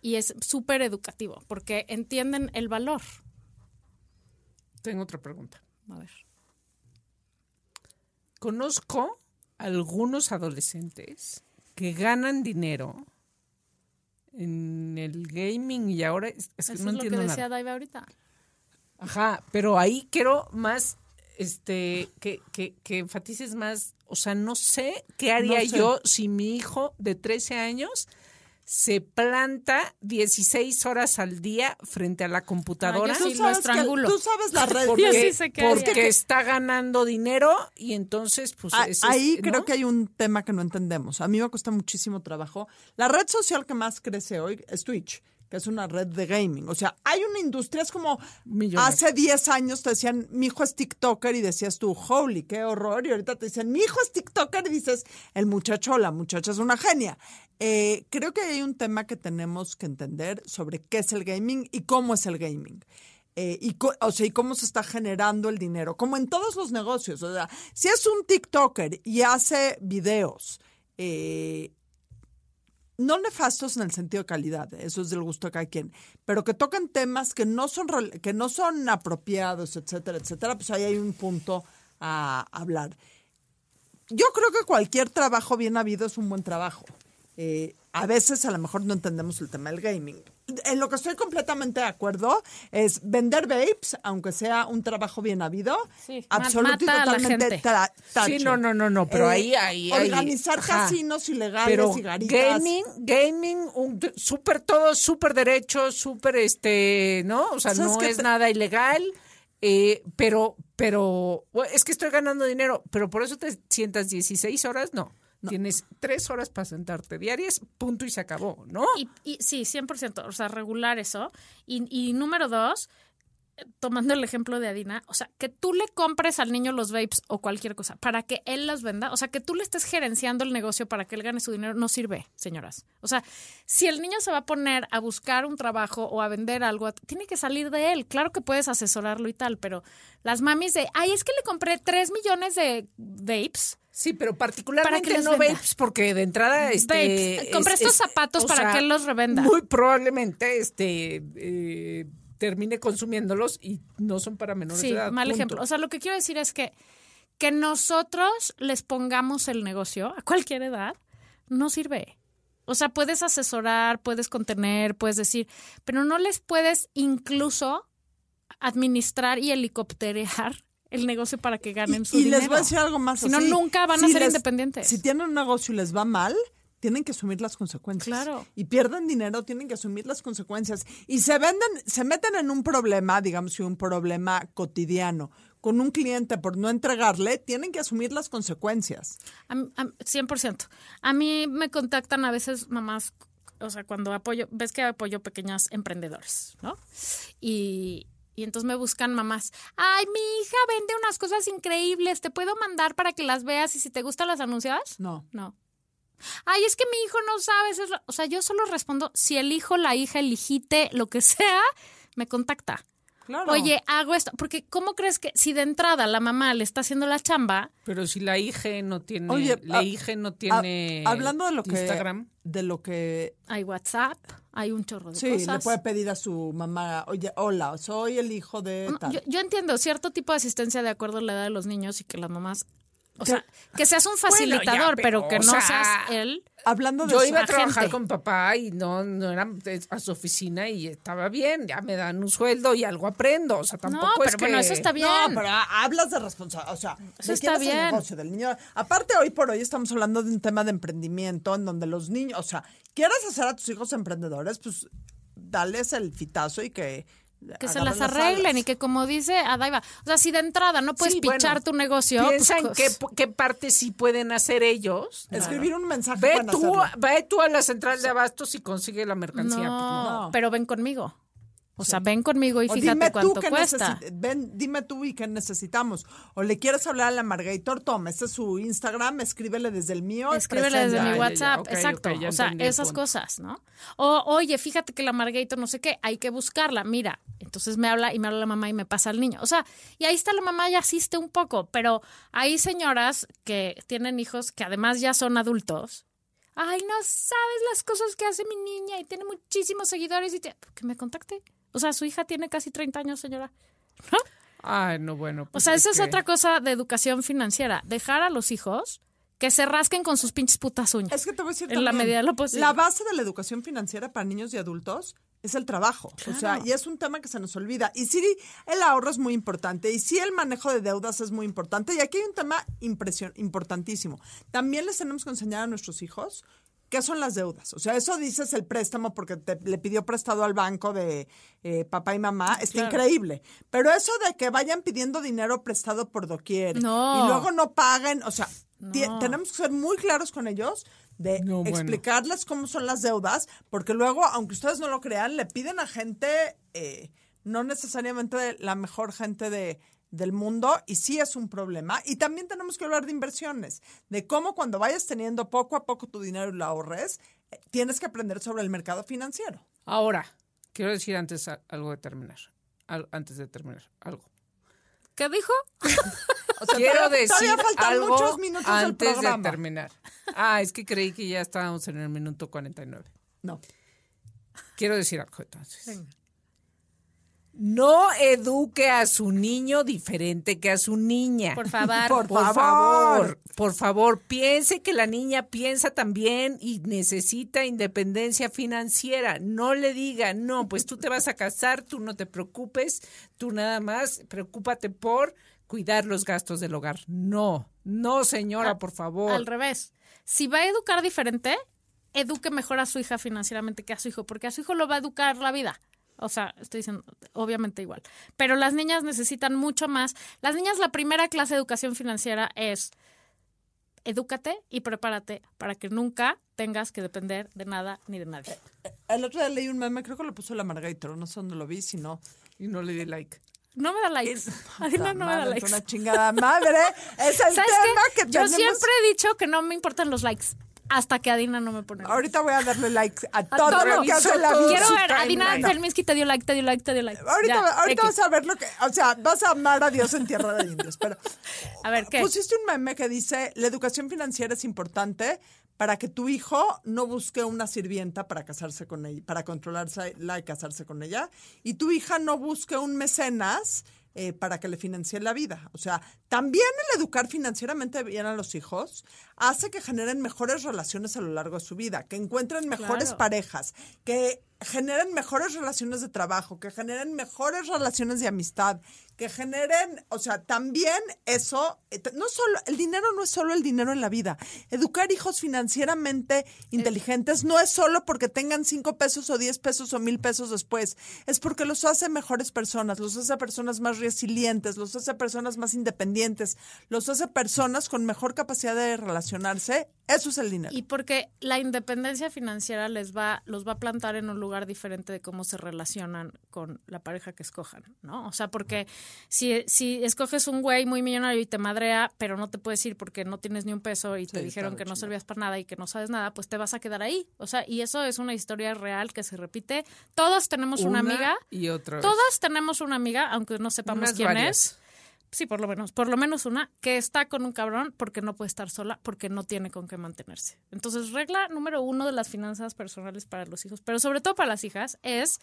S2: Y es súper educativo, porque entienden el valor.
S1: Tengo otra pregunta.
S2: A ver.
S1: Conozco algunos adolescentes que ganan dinero en el gaming y ahora es, es que
S2: Eso
S1: no
S2: es lo que
S1: entiendo
S2: decía
S1: nada.
S2: Daiva ahorita.
S1: Ajá, pero ahí quiero más, este, que, que, que enfatices más, o sea, no sé qué haría
S3: No sé.
S1: yo si mi hijo de 13 años se planta 16 horas al día frente a la computadora.
S2: Ah, yo
S3: Tú sabes, que- tú sabes la red.
S1: Porque,
S2: sí
S1: está ganando dinero y entonces pues
S3: Ah,
S1: es-
S3: Ahí
S1: ¿no?
S3: creo que hay un tema que no entendemos. A mí me cuesta muchísimo trabajo. La red social que más crece hoy es Twitch, que es una red de gaming. O sea, hay una industria, es como hace 10 años te decían, mi hijo es TikToker y decías tú, holy, qué horror. Y ahorita te dicen, mi hijo es TikToker y dices, el muchacho o la muchacha es una genia. Eh, creo que hay un tema que tenemos que entender sobre qué es el gaming y cómo es el gaming. Eh, y, o sea, y cómo se está generando el dinero, como en todos los negocios. O sea, si es un TikToker y hace videos, eh, no nefastos en el sentido de calidad, eso es del gusto de cada quien, pero que tocan temas que no son que no son apropiados, etcétera, etcétera, pues ahí hay un punto a hablar. Yo creo que cualquier trabajo bien habido es un buen trabajo. Eh, a veces a lo mejor no entendemos el tema del gaming. En lo que estoy completamente de acuerdo es vender vapes, aunque sea un trabajo bien habido,
S2: Sí, ma-
S3: absolutamente
S2: mata a la
S3: totalmente
S2: gente.
S1: Sí, no, no, no, no, pero ahí- ahí- ahí-
S3: Organizar casinos ilegales
S1: pero
S3: y garitas.
S1: gaming, gaming, un súper todo, súper derecho, súper este, ¿no? O sea,
S3: ¿Sabes
S1: no es
S3: te-
S1: nada ilegal, eh, pero, pero, es que estoy ganando dinero, pero por eso te sientas 16 horas, no. Tienes tres horas para sentarte diarias, punto y se acabó, ¿no?
S2: Y, y sí, 100%, o sea, regular eso. Y, y número dos, tomando el ejemplo de Adina, o sea, que tú le compres al niño los vapes o cualquier cosa para que él los venda, o sea, que tú le estés gerenciando el negocio para que él gane su dinero, no sirve, señoras. O sea, si el niño se va a poner a buscar un trabajo o a vender algo, tiene que salir de él. Claro que puedes asesorarlo y tal, pero las mamis de, ay, es que le compré 3 millones de vapes.
S1: Sí, pero
S2: Para
S1: particularmente
S2: que
S1: no
S2: venda.
S1: vapes, porque de entrada este
S2: Vapes. Compré estos zapatos para que él los revenda.
S1: Muy probablemente este eh, termine consumiéndolos y no son para menores
S2: Sí,
S1: de edad.
S2: mal
S1: punto.
S2: ejemplo. O sea, lo que quiero decir es que que nosotros les pongamos el negocio a cualquier edad no sirve. O sea, puedes asesorar, puedes contener, puedes decir, pero no les puedes incluso administrar y helicópterear el negocio para que ganen su
S3: y
S2: dinero.
S3: les voy a decir algo más.
S2: Si no, nunca van a ser
S3: les-
S2: independientes.
S3: Si tienen un negocio y les va mal, tienen que asumir las consecuencias.
S2: Claro.
S3: Y pierden dinero, tienen que asumir las consecuencias. Y se venden, se meten en un problema, digamos, un problema cotidiano con un cliente por no entregarle, tienen que asumir las consecuencias.
S2: A mí- a- 100%. A mí me contactan a veces mamás, o sea, cuando apoyo, ves que apoyo pequeños emprendedores, ¿no? Y, y entonces me buscan mamás. Ay, mi hija vende unas cosas increíbles, ¿te puedo mandar para que las veas y si te gustan las anuncias?
S3: No.
S2: No. Ay, es que mi hijo no sabe. eso O sea, yo solo respondo, si el hijo, la hija, el hijite, lo que sea, me contacta.
S3: Claro.
S2: Oye, hago esto. Porque, ¿cómo crees que si de entrada la mamá le está haciendo la chamba,
S1: Pero si la hija no tiene,
S3: Oye,
S1: la
S3: a-
S1: hija no
S3: a-
S1: tiene
S3: hablando de lo que
S1: Instagram.
S3: De lo que
S2: hay WhatsApp, hay un chorro de
S3: sí
S2: cosas.
S3: le puede pedir a su mamá, oye, hola, soy el hijo de tal.
S2: yo, yo entiendo cierto tipo de asistencia de acuerdo a la edad de los niños y que las mamás, o sea, que seas un
S1: Bueno, ya,
S2: facilitador, pero,
S1: pero,
S2: que
S1: o
S2: no
S1: sea,
S2: seas él.
S3: Hablando de
S1: Yo iba a trabajar con papá y no, no era a su oficina y estaba bien, ya me dan un sueldo y algo aprendo, o sea, tampoco
S2: No,
S1: es
S2: pero bueno,
S1: que-
S2: eso está bien.
S3: No, pero ha- hablas de responsabilidad, o sea,
S2: Eso
S3: de quién
S2: está
S3: es el
S2: bien.
S3: negocio del niño. Aparte, hoy por hoy estamos hablando de un tema de emprendimiento en donde los niños, o sea, quieres hacer a tus hijos emprendedores, pues dales el fitazo y que
S2: Que se las arreglen y que como dice Adaiva, o sea, si de entrada no puedes
S1: Sí, bueno,
S2: pichar tu negocio, pues,
S1: Piensa en
S2: pues,
S1: qué, qué parte sí pueden hacer ellos.
S3: escribir un mensaje
S1: Ve tú,
S3: hacerlo.
S1: ve tú a la central de abastos y consigue la mercancía. pues
S2: no. pero ven conmigo. O sea, ven conmigo y
S3: O
S2: fíjate
S3: dime tú
S2: cuánto
S3: qué
S2: cuesta.
S3: necesi- ven, dime tú y qué necesitamos. O le quieres hablar a la Margator, toma, este es su Instagram, escríbele desde el mío.
S2: Escríbele desde mi
S1: ya,
S2: WhatsApp, exacto. o sea, esas cosas, ¿no? O, oye, fíjate que la Margator no sé qué, hay que buscarla. Mira, entonces me habla y me habla la mamá y me pasa al niño. O sea, y ahí está la mamá y asiste un poco, pero hay señoras que tienen hijos que además ya son adultos. Ay, no sabes las cosas que hace mi niña y tiene muchísimos seguidores y te- que me contacte. O sea, su hija tiene casi 30 años, señora. ¿No?
S1: Ay, no, bueno.
S2: O
S1: pues
S2: sea, esa es otra cosa de educación financiera. Dejar a los hijos que se rasquen con sus pinches putas uñas.
S3: Es que te voy a decir
S2: En la
S3: también,
S2: medida de lo posible.
S3: La base de la educación financiera para niños y adultos es el trabajo. O sea, y es un tema que se nos olvida. Y sí, el ahorro es muy importante. Y sí, el manejo de deudas es muy importante. Y aquí hay un tema impresion- importantísimo. También les tenemos que enseñar a nuestros hijos qué son las deudas. O sea, eso dices el préstamo porque te, le pidió prestado al banco de eh, papá y mamá. Está increíble. Pero eso de que vayan pidiendo dinero prestado por doquier
S2: No.
S3: y luego no paguen, o sea,
S2: No.
S3: tenemos que ser muy claros con ellos de
S1: No, bueno.
S3: explicarles cómo son las deudas, porque luego, aunque ustedes no lo crean, le piden a gente, eh, no necesariamente la mejor gente de, del mundo, y sí es un problema. Y también tenemos que hablar de inversiones, de cómo cuando vayas teniendo poco a poco tu dinero y lo ahorres, eh, tienes que aprender sobre el mercado financiero.
S1: Ahora, quiero decir antes algo de terminar. Al- antes de terminar, algo.
S2: ¿Qué dijo?
S3: O sea,
S1: Quiero
S3: todavía-
S1: decir
S3: todavía faltan
S1: algo
S3: muchos minutos del
S1: antes de terminar. Ah, es que creí que ya estábamos en el minuto 49.
S3: No.
S1: Quiero decir algo entonces. No eduque a su niño diferente que a su niña.
S2: Por favor.
S3: Por
S1: Por
S3: favor.
S1: favor, por favor, piense que la niña piensa también y necesita independencia financiera. No le diga, no, pues tú te vas a casar, tú no te preocupes, tú nada más preocúpate por cuidar los gastos del hogar. No, no, señora, por favor.
S2: Al revés. Si va a educar diferente, eduque mejor a su hija financieramente que a su hijo, porque a su hijo lo va a educar la vida. O sea, estoy diciendo, obviamente igual. Pero las niñas necesitan mucho más. Las niñas, la primera clase de educación financiera es edúcate y prepárate para que nunca tengas que depender de nada ni de nadie.
S3: El otro día leí un meme, creo que lo puso la Margator, no sé dónde lo vi, sino...
S1: Y no le di like.
S2: No me da likes. Adina no me da likes.
S3: Una chingada madre. Es el
S2: ¿Sabes
S3: tema
S2: qué?
S3: que
S2: Yo
S3: tenemos.
S2: siempre he dicho que no me importan los likes hasta que Adina no me pone.
S3: Ahorita voy a darle like a
S2: A
S3: todo,
S2: todo.
S3: lo que hace la.
S2: Quiero ver, Adina. Felminsky te dio like, te dio like, te dio like.
S3: Ahorita,
S2: Ya,
S3: ahorita vas a ver lo que, o sea, vas a amar a Dios en tierra de indios, pero
S2: A ver, ¿qué?
S3: pusiste un meme que dice, la educación financiera es importante para que tu hijo no busque una sirvienta para casarse con ella, para controlarla y casarse con ella, y tu hija no busque un mecenas eh, para que le financie la vida. O sea, también el educar financieramente bien a los hijos hace que generen mejores relaciones a lo largo de su vida, que encuentren mejores
S2: Claro.
S3: parejas, que generen mejores relaciones de trabajo, que generen mejores relaciones de amistad, que generen, o sea, también eso, eh, no solo, el dinero no es solo el dinero en la vida. Educar hijos financieramente inteligentes no es solo porque tengan cinco pesos o diez pesos o mil pesos después, es porque los hace mejores personas, los hace personas más resilientes, los hace personas más independientes, los hace personas con mejor capacidad de relacionarse. Eso es el dinero.
S2: Y porque la independencia financiera les va, los va a plantar en un lugar diferente de cómo se relacionan con la pareja que escojan, ¿no? O sea, porque si, si escoges un güey muy millonario y te madrea, pero no te puedes ir porque no tienes ni un peso y te dijeron que no servías para nada y que no sabes nada, pues te vas a quedar ahí. O sea, y eso es una historia real que se repite. Todos tenemos una, amiga.
S1: y otra. vez.
S2: Todas tenemos una amiga, aunque no sepamos
S1: Unas
S2: quién
S1: varias.
S2: es. Sí, por lo menos, por lo menos una, que está con un cabrón porque no puede estar sola, porque no tiene con qué mantenerse. Entonces, regla número uno de las finanzas personales para los hijos, pero sobre todo para las hijas, es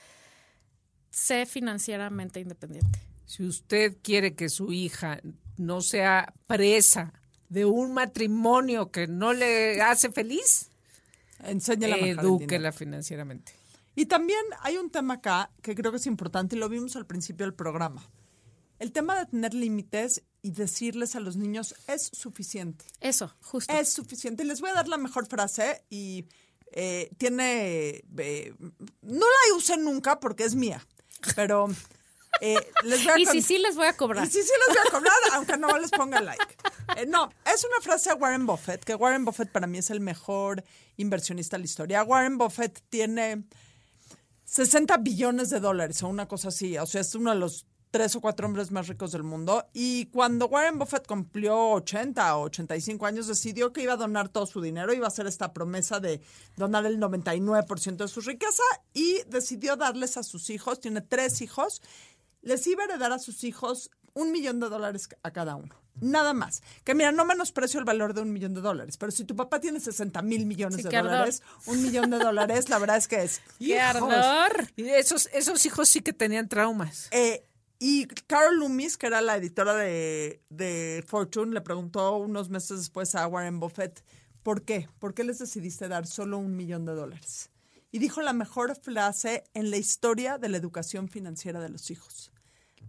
S2: sé financieramente independiente.
S1: Si usted quiere que su hija no sea presa de un matrimonio que no le hace feliz,
S3: Enséñala
S1: edúquela financieramente.
S3: Y también hay un tema acá que creo que es importante y lo vimos al principio del programa. El tema de tener límites y decirles a los niños es suficiente.
S2: Eso, justo.
S3: Es suficiente. Y les voy a dar la mejor frase y eh, tiene... eh, no la usen nunca porque es mía, pero eh, les voy a
S2: y si sí, les voy a cobrar.
S3: y sí, sí les voy a cobrar, aunque no les ponga like. Eh, no, es una frase de Warren Buffett, que Warren Buffett para mí es el mejor inversionista de la historia. Warren Buffett tiene 60 billones de dólares o una cosa así. O sea, es uno de los tres o cuatro hombres más ricos del mundo. Y cuando Warren Buffett cumplió 80 o 85 años, decidió que iba a donar todo su dinero, iba a hacer esta promesa de donar el 99% de su riqueza y decidió darles a sus hijos, tiene tres hijos, les iba a heredar a sus hijos un millón de dólares a cada uno. Nada más. Que mira, no menosprecio el valor de un millón de dólares, pero si tu papá tiene 60 mil millones
S2: Sí,
S3: de
S2: ardor.
S3: dólares, un millón de dólares, la verdad es que es...
S2: ¡Qué
S3: ¡Hijos!
S2: ardor!
S1: Y esos, esos hijos sí que tenían traumas.
S3: Eh, y Carol Loomis, que era la editora de, de Fortune, le preguntó unos meses después a Warren Buffett, ¿por qué? ¿Por qué les decidiste dar solo un millón de dólares? Y dijo la mejor frase en la historia de la educación financiera de los hijos.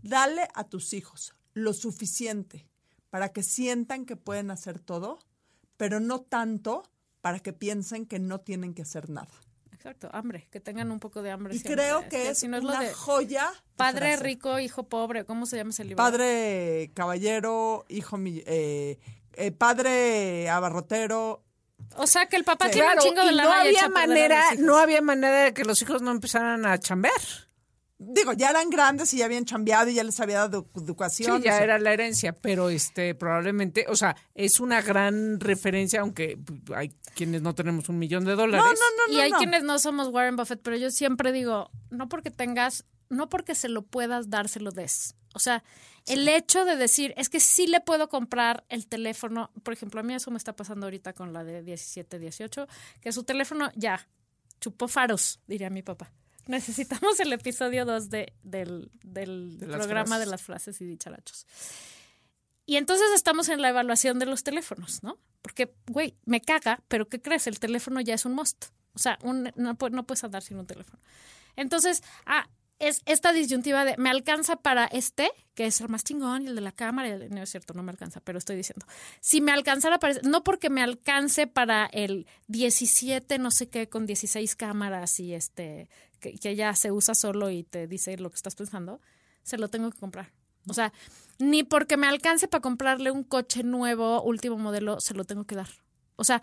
S3: Dale a tus hijos lo suficiente para que sientan que pueden hacer todo, pero no tanto para que piensen que no tienen que hacer nada.
S2: Exacto, hambre, que tengan un poco de hambre.
S3: Y
S2: siempre.
S3: creo que es
S2: si no lo
S3: una
S2: de
S3: joya.
S2: Padre
S3: frase.
S2: rico, hijo pobre, ¿cómo se llama ese libro?
S3: Padre caballero, hijo mi- eh, eh, padre abarrotero.
S2: O sea, que el papá
S3: Sí.
S2: tiene
S1: Claro,
S2: un chingo de
S1: y no había manera, no había manera de que los hijos no empezaran a chambear.
S3: Digo, ya eran grandes y ya habían chambeado y ya les había dado
S1: Sí,
S3: educación.
S1: ya
S3: o sea,
S1: era la herencia, pero este probablemente, o sea, es una gran referencia, aunque pues, hay quienes no tenemos un millón de dólares.
S3: No, no, no,
S2: y
S3: no,
S2: hay
S3: no.
S2: quienes no somos Warren Buffett, pero yo siempre digo, no porque tengas, no porque se lo puedas dar, se lo des. O sea, el hecho de decir, es que sí le puedo comprar el teléfono, por ejemplo, a mí eso me está pasando ahorita con la de 17, 18, que su teléfono ya chupó faros, diría mi papá. Necesitamos el episodio 2 de, del, del
S1: De
S2: programa
S1: frases.
S2: de las frases y dicharachos. Y entonces estamos en la evaluación de los teléfonos, ¿no? Porque, güey, me caga, pero ¿qué crees? El teléfono ya es un must. O sea, un- no, no puedes andar sin un teléfono. Entonces, ah, es esta disyuntiva de me alcanza para este, que es el más chingón, y el de la cámara, y el- no es cierto, no me alcanza, pero estoy diciendo, si me alcanzara para, no porque me alcance para el 17, no sé qué, con 16 cámaras y este, que, que ya se usa solo y te dice lo que estás pensando, se lo tengo que comprar. O sea, ni porque me alcance para comprarle un coche nuevo, último modelo, se lo tengo que dar. O sea,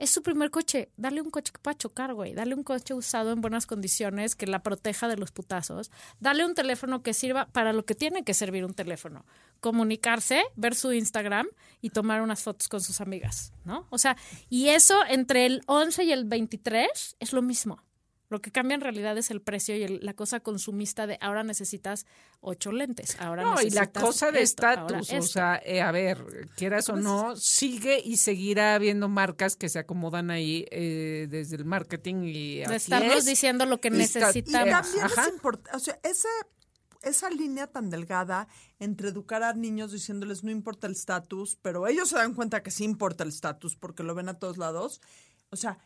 S2: es su primer coche. Dale un coche que pueda chocar, güey. Dale un coche usado en buenas condiciones, que la proteja de los putazos. Dale un teléfono que sirva para lo que tiene que servir un teléfono. Comunicarse, ver su Instagram y tomar unas fotos con sus amigas, ¿no? O sea, y eso entre el 11 y el 23 es lo mismo. Lo que cambia en realidad es el precio y el- la cosa consumista de ahora necesitas ocho lentes. Ahora
S1: No, y la
S2: necesitas
S1: cosa de estatus, o sea, eh, a ver, quieras o no, sigue y seguirá habiendo marcas que se acomodan ahí eh, desde el marketing y
S2: de
S1: así
S2: estarnos
S1: es.
S2: diciendo lo que
S1: Está-
S3: Y
S2: necesitamos.
S3: también
S1: Ajá.
S3: es importante, o sea, ese, esa línea tan delgada entre educar a niños diciéndoles no importa el estatus, pero ellos se dan cuenta que sí importa el estatus porque lo ven a todos lados. O sea,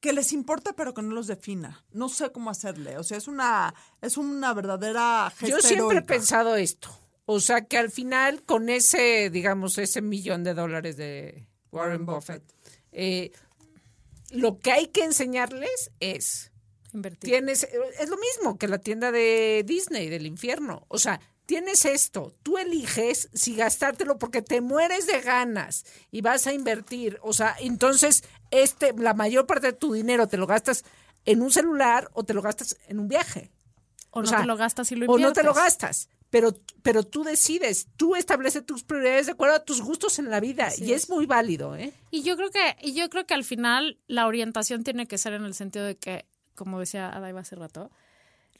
S3: que les importa pero que no los defina. No sé cómo hacerle. O sea, es una, es una verdadera gesta
S1: Yo siempre he pensado esto. O sea, que al final, con ese, digamos, ese millón de dólares de Warren Buffett, eh, lo que hay que enseñarles es,
S2: Invertir.
S1: tienes, es lo mismo que la tienda de Disney, del infierno. O sea, tienes esto, tú eliges si gastártelo porque te mueres de ganas y vas a invertir. O sea, entonces, este, la mayor parte de tu dinero te lo gastas en un celular o te lo gastas en un viaje.
S2: o no
S1: sea,
S2: te lo gastas y lo
S1: O no te lo
S2: inviertes.
S1: gastas. Pero, pero tú decides, tú estableces tus prioridades de acuerdo a tus gustos en la vida.
S2: Así
S1: y es.
S2: es.
S1: muy válido, ¿eh?
S2: Y yo creo que, y yo creo que al final la orientación tiene que ser en el sentido de que, como decía Adaiva hace rato,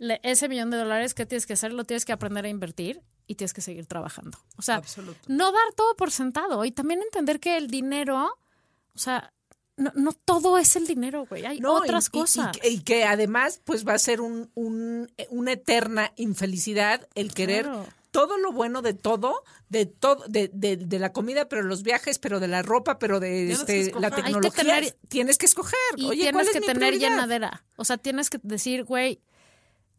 S2: le- ese millón de dólares que tienes que hacer lo tienes que aprender a invertir y tienes que seguir trabajando. O sea,
S3: Absoluto.
S2: no dar todo por sentado y también entender que el dinero, o sea, no, no todo es el dinero, güey. Hay
S1: No,
S2: otras
S1: y-
S2: cosas.
S1: Y, y que además, pues va a ser un, un- una eterna infelicidad el querer
S2: Claro.
S1: todo lo bueno de todo, de todo, de, de- de la comida, pero los viajes, pero de la ropa, pero de este, la
S3: escoger. Hay que
S1: tecnología.
S2: tener-
S1: tienes que escoger.
S2: Y
S1: Oye, ¿cuál
S2: tienes
S1: es
S2: que
S1: mi
S2: tener
S1: prioridad?
S2: llenadera. O sea, tienes que decir, güey,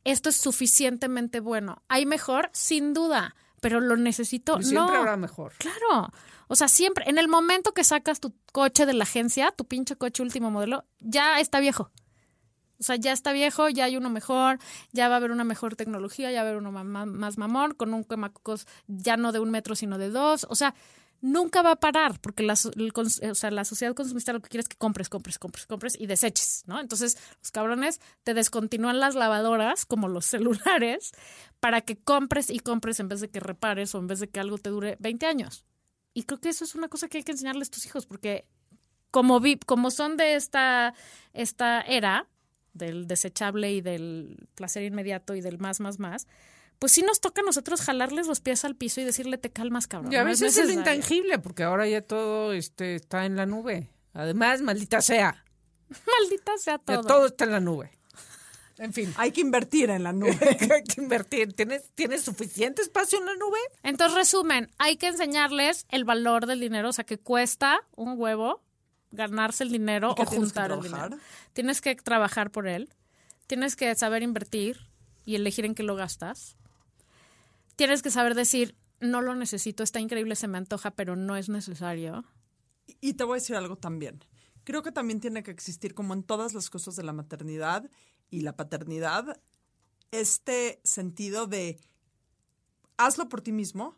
S2: esto es suficientemente bueno. Hay mejor, sin duda, pero lo necesito.
S1: Pero siempre
S2: no.
S1: habrá mejor.
S2: Claro. O sea, siempre, en el momento que sacas tu coche de la agencia, tu pinche coche último modelo, ya está viejo. O sea, ya está viejo, ya hay uno mejor, ya va a haber una mejor tecnología, ya va a haber uno más mamón, con un quemacocos ya no de un metro, sino de dos. O sea, nunca va a parar, porque la, el o sea, la sociedad consumista lo que quiere es que compres, compres, compres, compres y deseches, ¿no? Entonces, los cabrones te descontinúan las lavadoras, como los celulares, para que compres y compres en vez de que repares o en vez de que algo te dure 20 años. Y creo que eso es una cosa que hay que enseñarles a tus hijos, porque como, vi, como son de esta, esta era del desechable y del placer inmediato y del más, más, más, pues sí nos toca a nosotros jalarles los pies al piso y decirle te calmas, cabrón.
S1: Y a
S2: no es
S1: veces es lo
S2: necesario".
S1: intangible, porque ahora ya todo este, está en la nube. Además, maldita sea,
S2: Maldita sea
S1: ya
S2: todo.
S1: todo está en la nube. En fin,
S3: Hay que invertir en la nube.
S1: hay que invertir. ¿Tienes, ¿Tienes suficiente espacio en la nube?
S2: Entonces, resumen, hay que enseñarles el valor del dinero, o sea, que cuesta un huevo ganarse el dinero
S3: ¿Y qué
S2: o juntar el dinero. Tienes que trabajar por él, tienes que saber invertir y elegir en qué lo gastas. Tienes que saber decir, no lo necesito, está increíble, se me antoja, pero no es necesario.
S3: Y te voy a decir algo también. Creo que también tiene que existir, como en todas las cosas de la maternidad y la paternidad, este sentido de hazlo por ti mismo,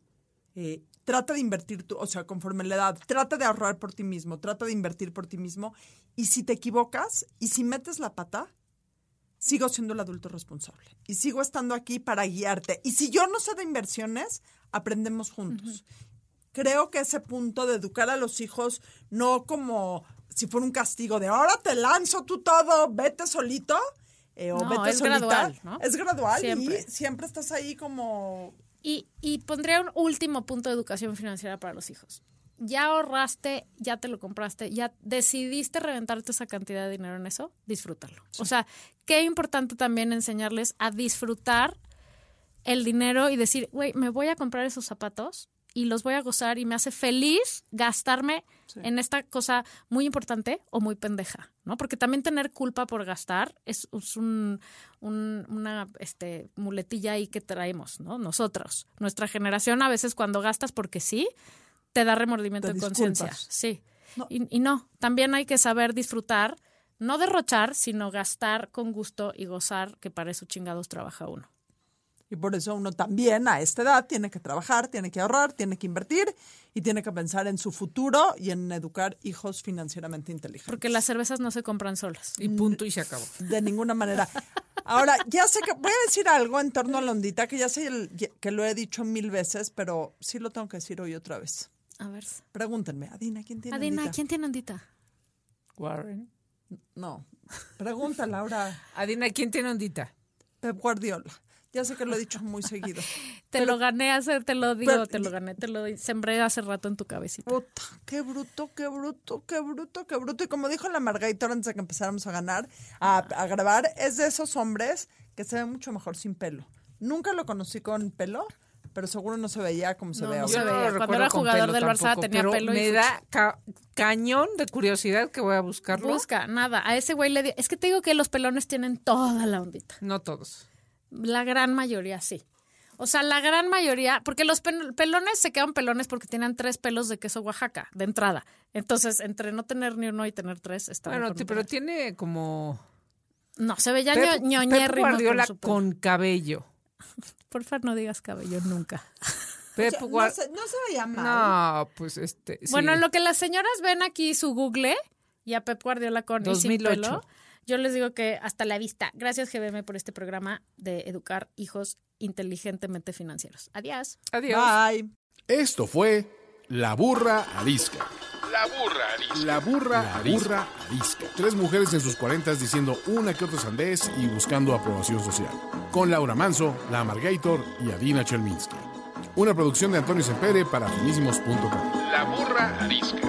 S3: eh, trata de invertir, tu, o sea, conforme la edad, trata de ahorrar por ti mismo, trata de invertir por ti mismo. Y si te equivocas y si metes la pata, sigo siendo el adulto responsable y sigo estando aquí para guiarte. Y si yo no sé de inversiones, aprendemos juntos. Creo que ese punto de educar a los hijos no como si fuera un castigo de ahora te lanzo tú todo, vete solito. eh, o
S2: No,
S3: vete
S2: es
S3: solita.
S2: gradual, ¿no?
S3: Es gradual
S2: Siempre.
S3: y siempre estás ahí como
S2: Y, y pondría un último punto de educación financiera para los hijos. Ya ahorraste, ya te lo compraste, ya decidiste reventarte esa cantidad de dinero en eso, disfrútalo. O sea, qué importante también enseñarles a disfrutar el dinero y decir, güey, me voy a comprar esos zapatos y los voy a gozar y me hace feliz gastarme en esta cosa muy importante o muy pendeja, ¿no? Porque también tener culpa por gastar es, es un, un- una este, muletilla ahí que traemos, ¿no? Nosotros, nuestra generación a veces cuando gastas porque sí, te da remordimiento
S3: Te
S2: de conciencia. Sí.
S3: No.
S2: Y, y no, también hay que saber disfrutar, no derrochar, sino gastar con gusto y gozar, que para eso chingados trabaja uno.
S3: Y por eso uno también a esta edad tiene que trabajar, tiene que ahorrar, tiene que invertir y tiene que pensar en su futuro y en educar hijos financieramente inteligentes.
S2: Porque las cervezas no se compran solas.
S1: Y punto y se acabó.
S3: De ninguna manera. Ahora, ya sé que voy a decir algo en torno a la ondita, que ya sé el- que lo he dicho mil veces, pero sí lo tengo que decir hoy otra vez.
S2: A ver.
S3: Pregúntenme, Adina, ¿quién tiene
S2: Adina,
S3: ondita?
S2: ¿quién tiene ondita?
S1: Warren.
S3: No. Pregunta, Laura.
S1: Adina, ¿quién tiene ondita?
S3: Pep Guardiola. Ya sé que lo he dicho muy seguido.
S2: Te lo gané hace, te lo digo,
S3: Pero-
S2: te lo gané, te lo sembré hace rato en tu cabecita.
S3: Puta, qué bruto, qué bruto, qué bruto, qué bruto. Y como dijo la Margarita antes de que empezáramos a ganar, a, a grabar, es de esos hombres que se ven mucho mejor sin pelo. Nunca lo conocí con pelo, pero seguro no se veía como se
S2: No,
S3: ve
S2: no
S3: ahora.
S2: se veía.
S1: lo
S2: Cuando
S1: recuerdo
S2: era jugador del Barça
S1: tampoco,
S2: tenía
S1: pero
S2: pelo y
S1: Me da ca- cañón de curiosidad que voy a buscarlo.
S2: Busca, nada. A ese güey le di- Es que te digo que los pelones tienen toda la ondita.
S1: No todos.
S2: La gran mayoría sí. O sea, la gran mayoría, porque los pelones se quedan pelones porque tienen tres pelos de queso Oaxaca, de entrada. Entonces, entre no tener ni uno y tener tres, está
S1: Bueno, pero tiene como
S2: No, se ve ya
S1: Guardiola
S2: con su pelo.
S1: con cabello.
S2: Porfa, no digas cabello nunca.
S1: Pep
S3: O sea, no, se, no se veía mal.
S1: No, pues este. sí.
S2: Bueno, en lo que las señoras ven aquí su Google y a Pep Guardiola con y sin
S1: 2008.
S2: pelo, yo les digo que hasta la vista. Gracias GBM por este programa de educar hijos inteligentemente financieros. Adiós.
S1: Adiós.
S3: Bye.
S4: Esto fue La Burra Arisca.
S5: La burra arisca.
S4: La burra, la burra arisca. Tres mujeres en sus cuarentas diciendo una que otra sandez y buscando aprobación social. Con Laura Manso, La Amargator y Adina Chelminsky. Una producción de Antonio Sempere para finísimos.com.
S5: La burra arisca.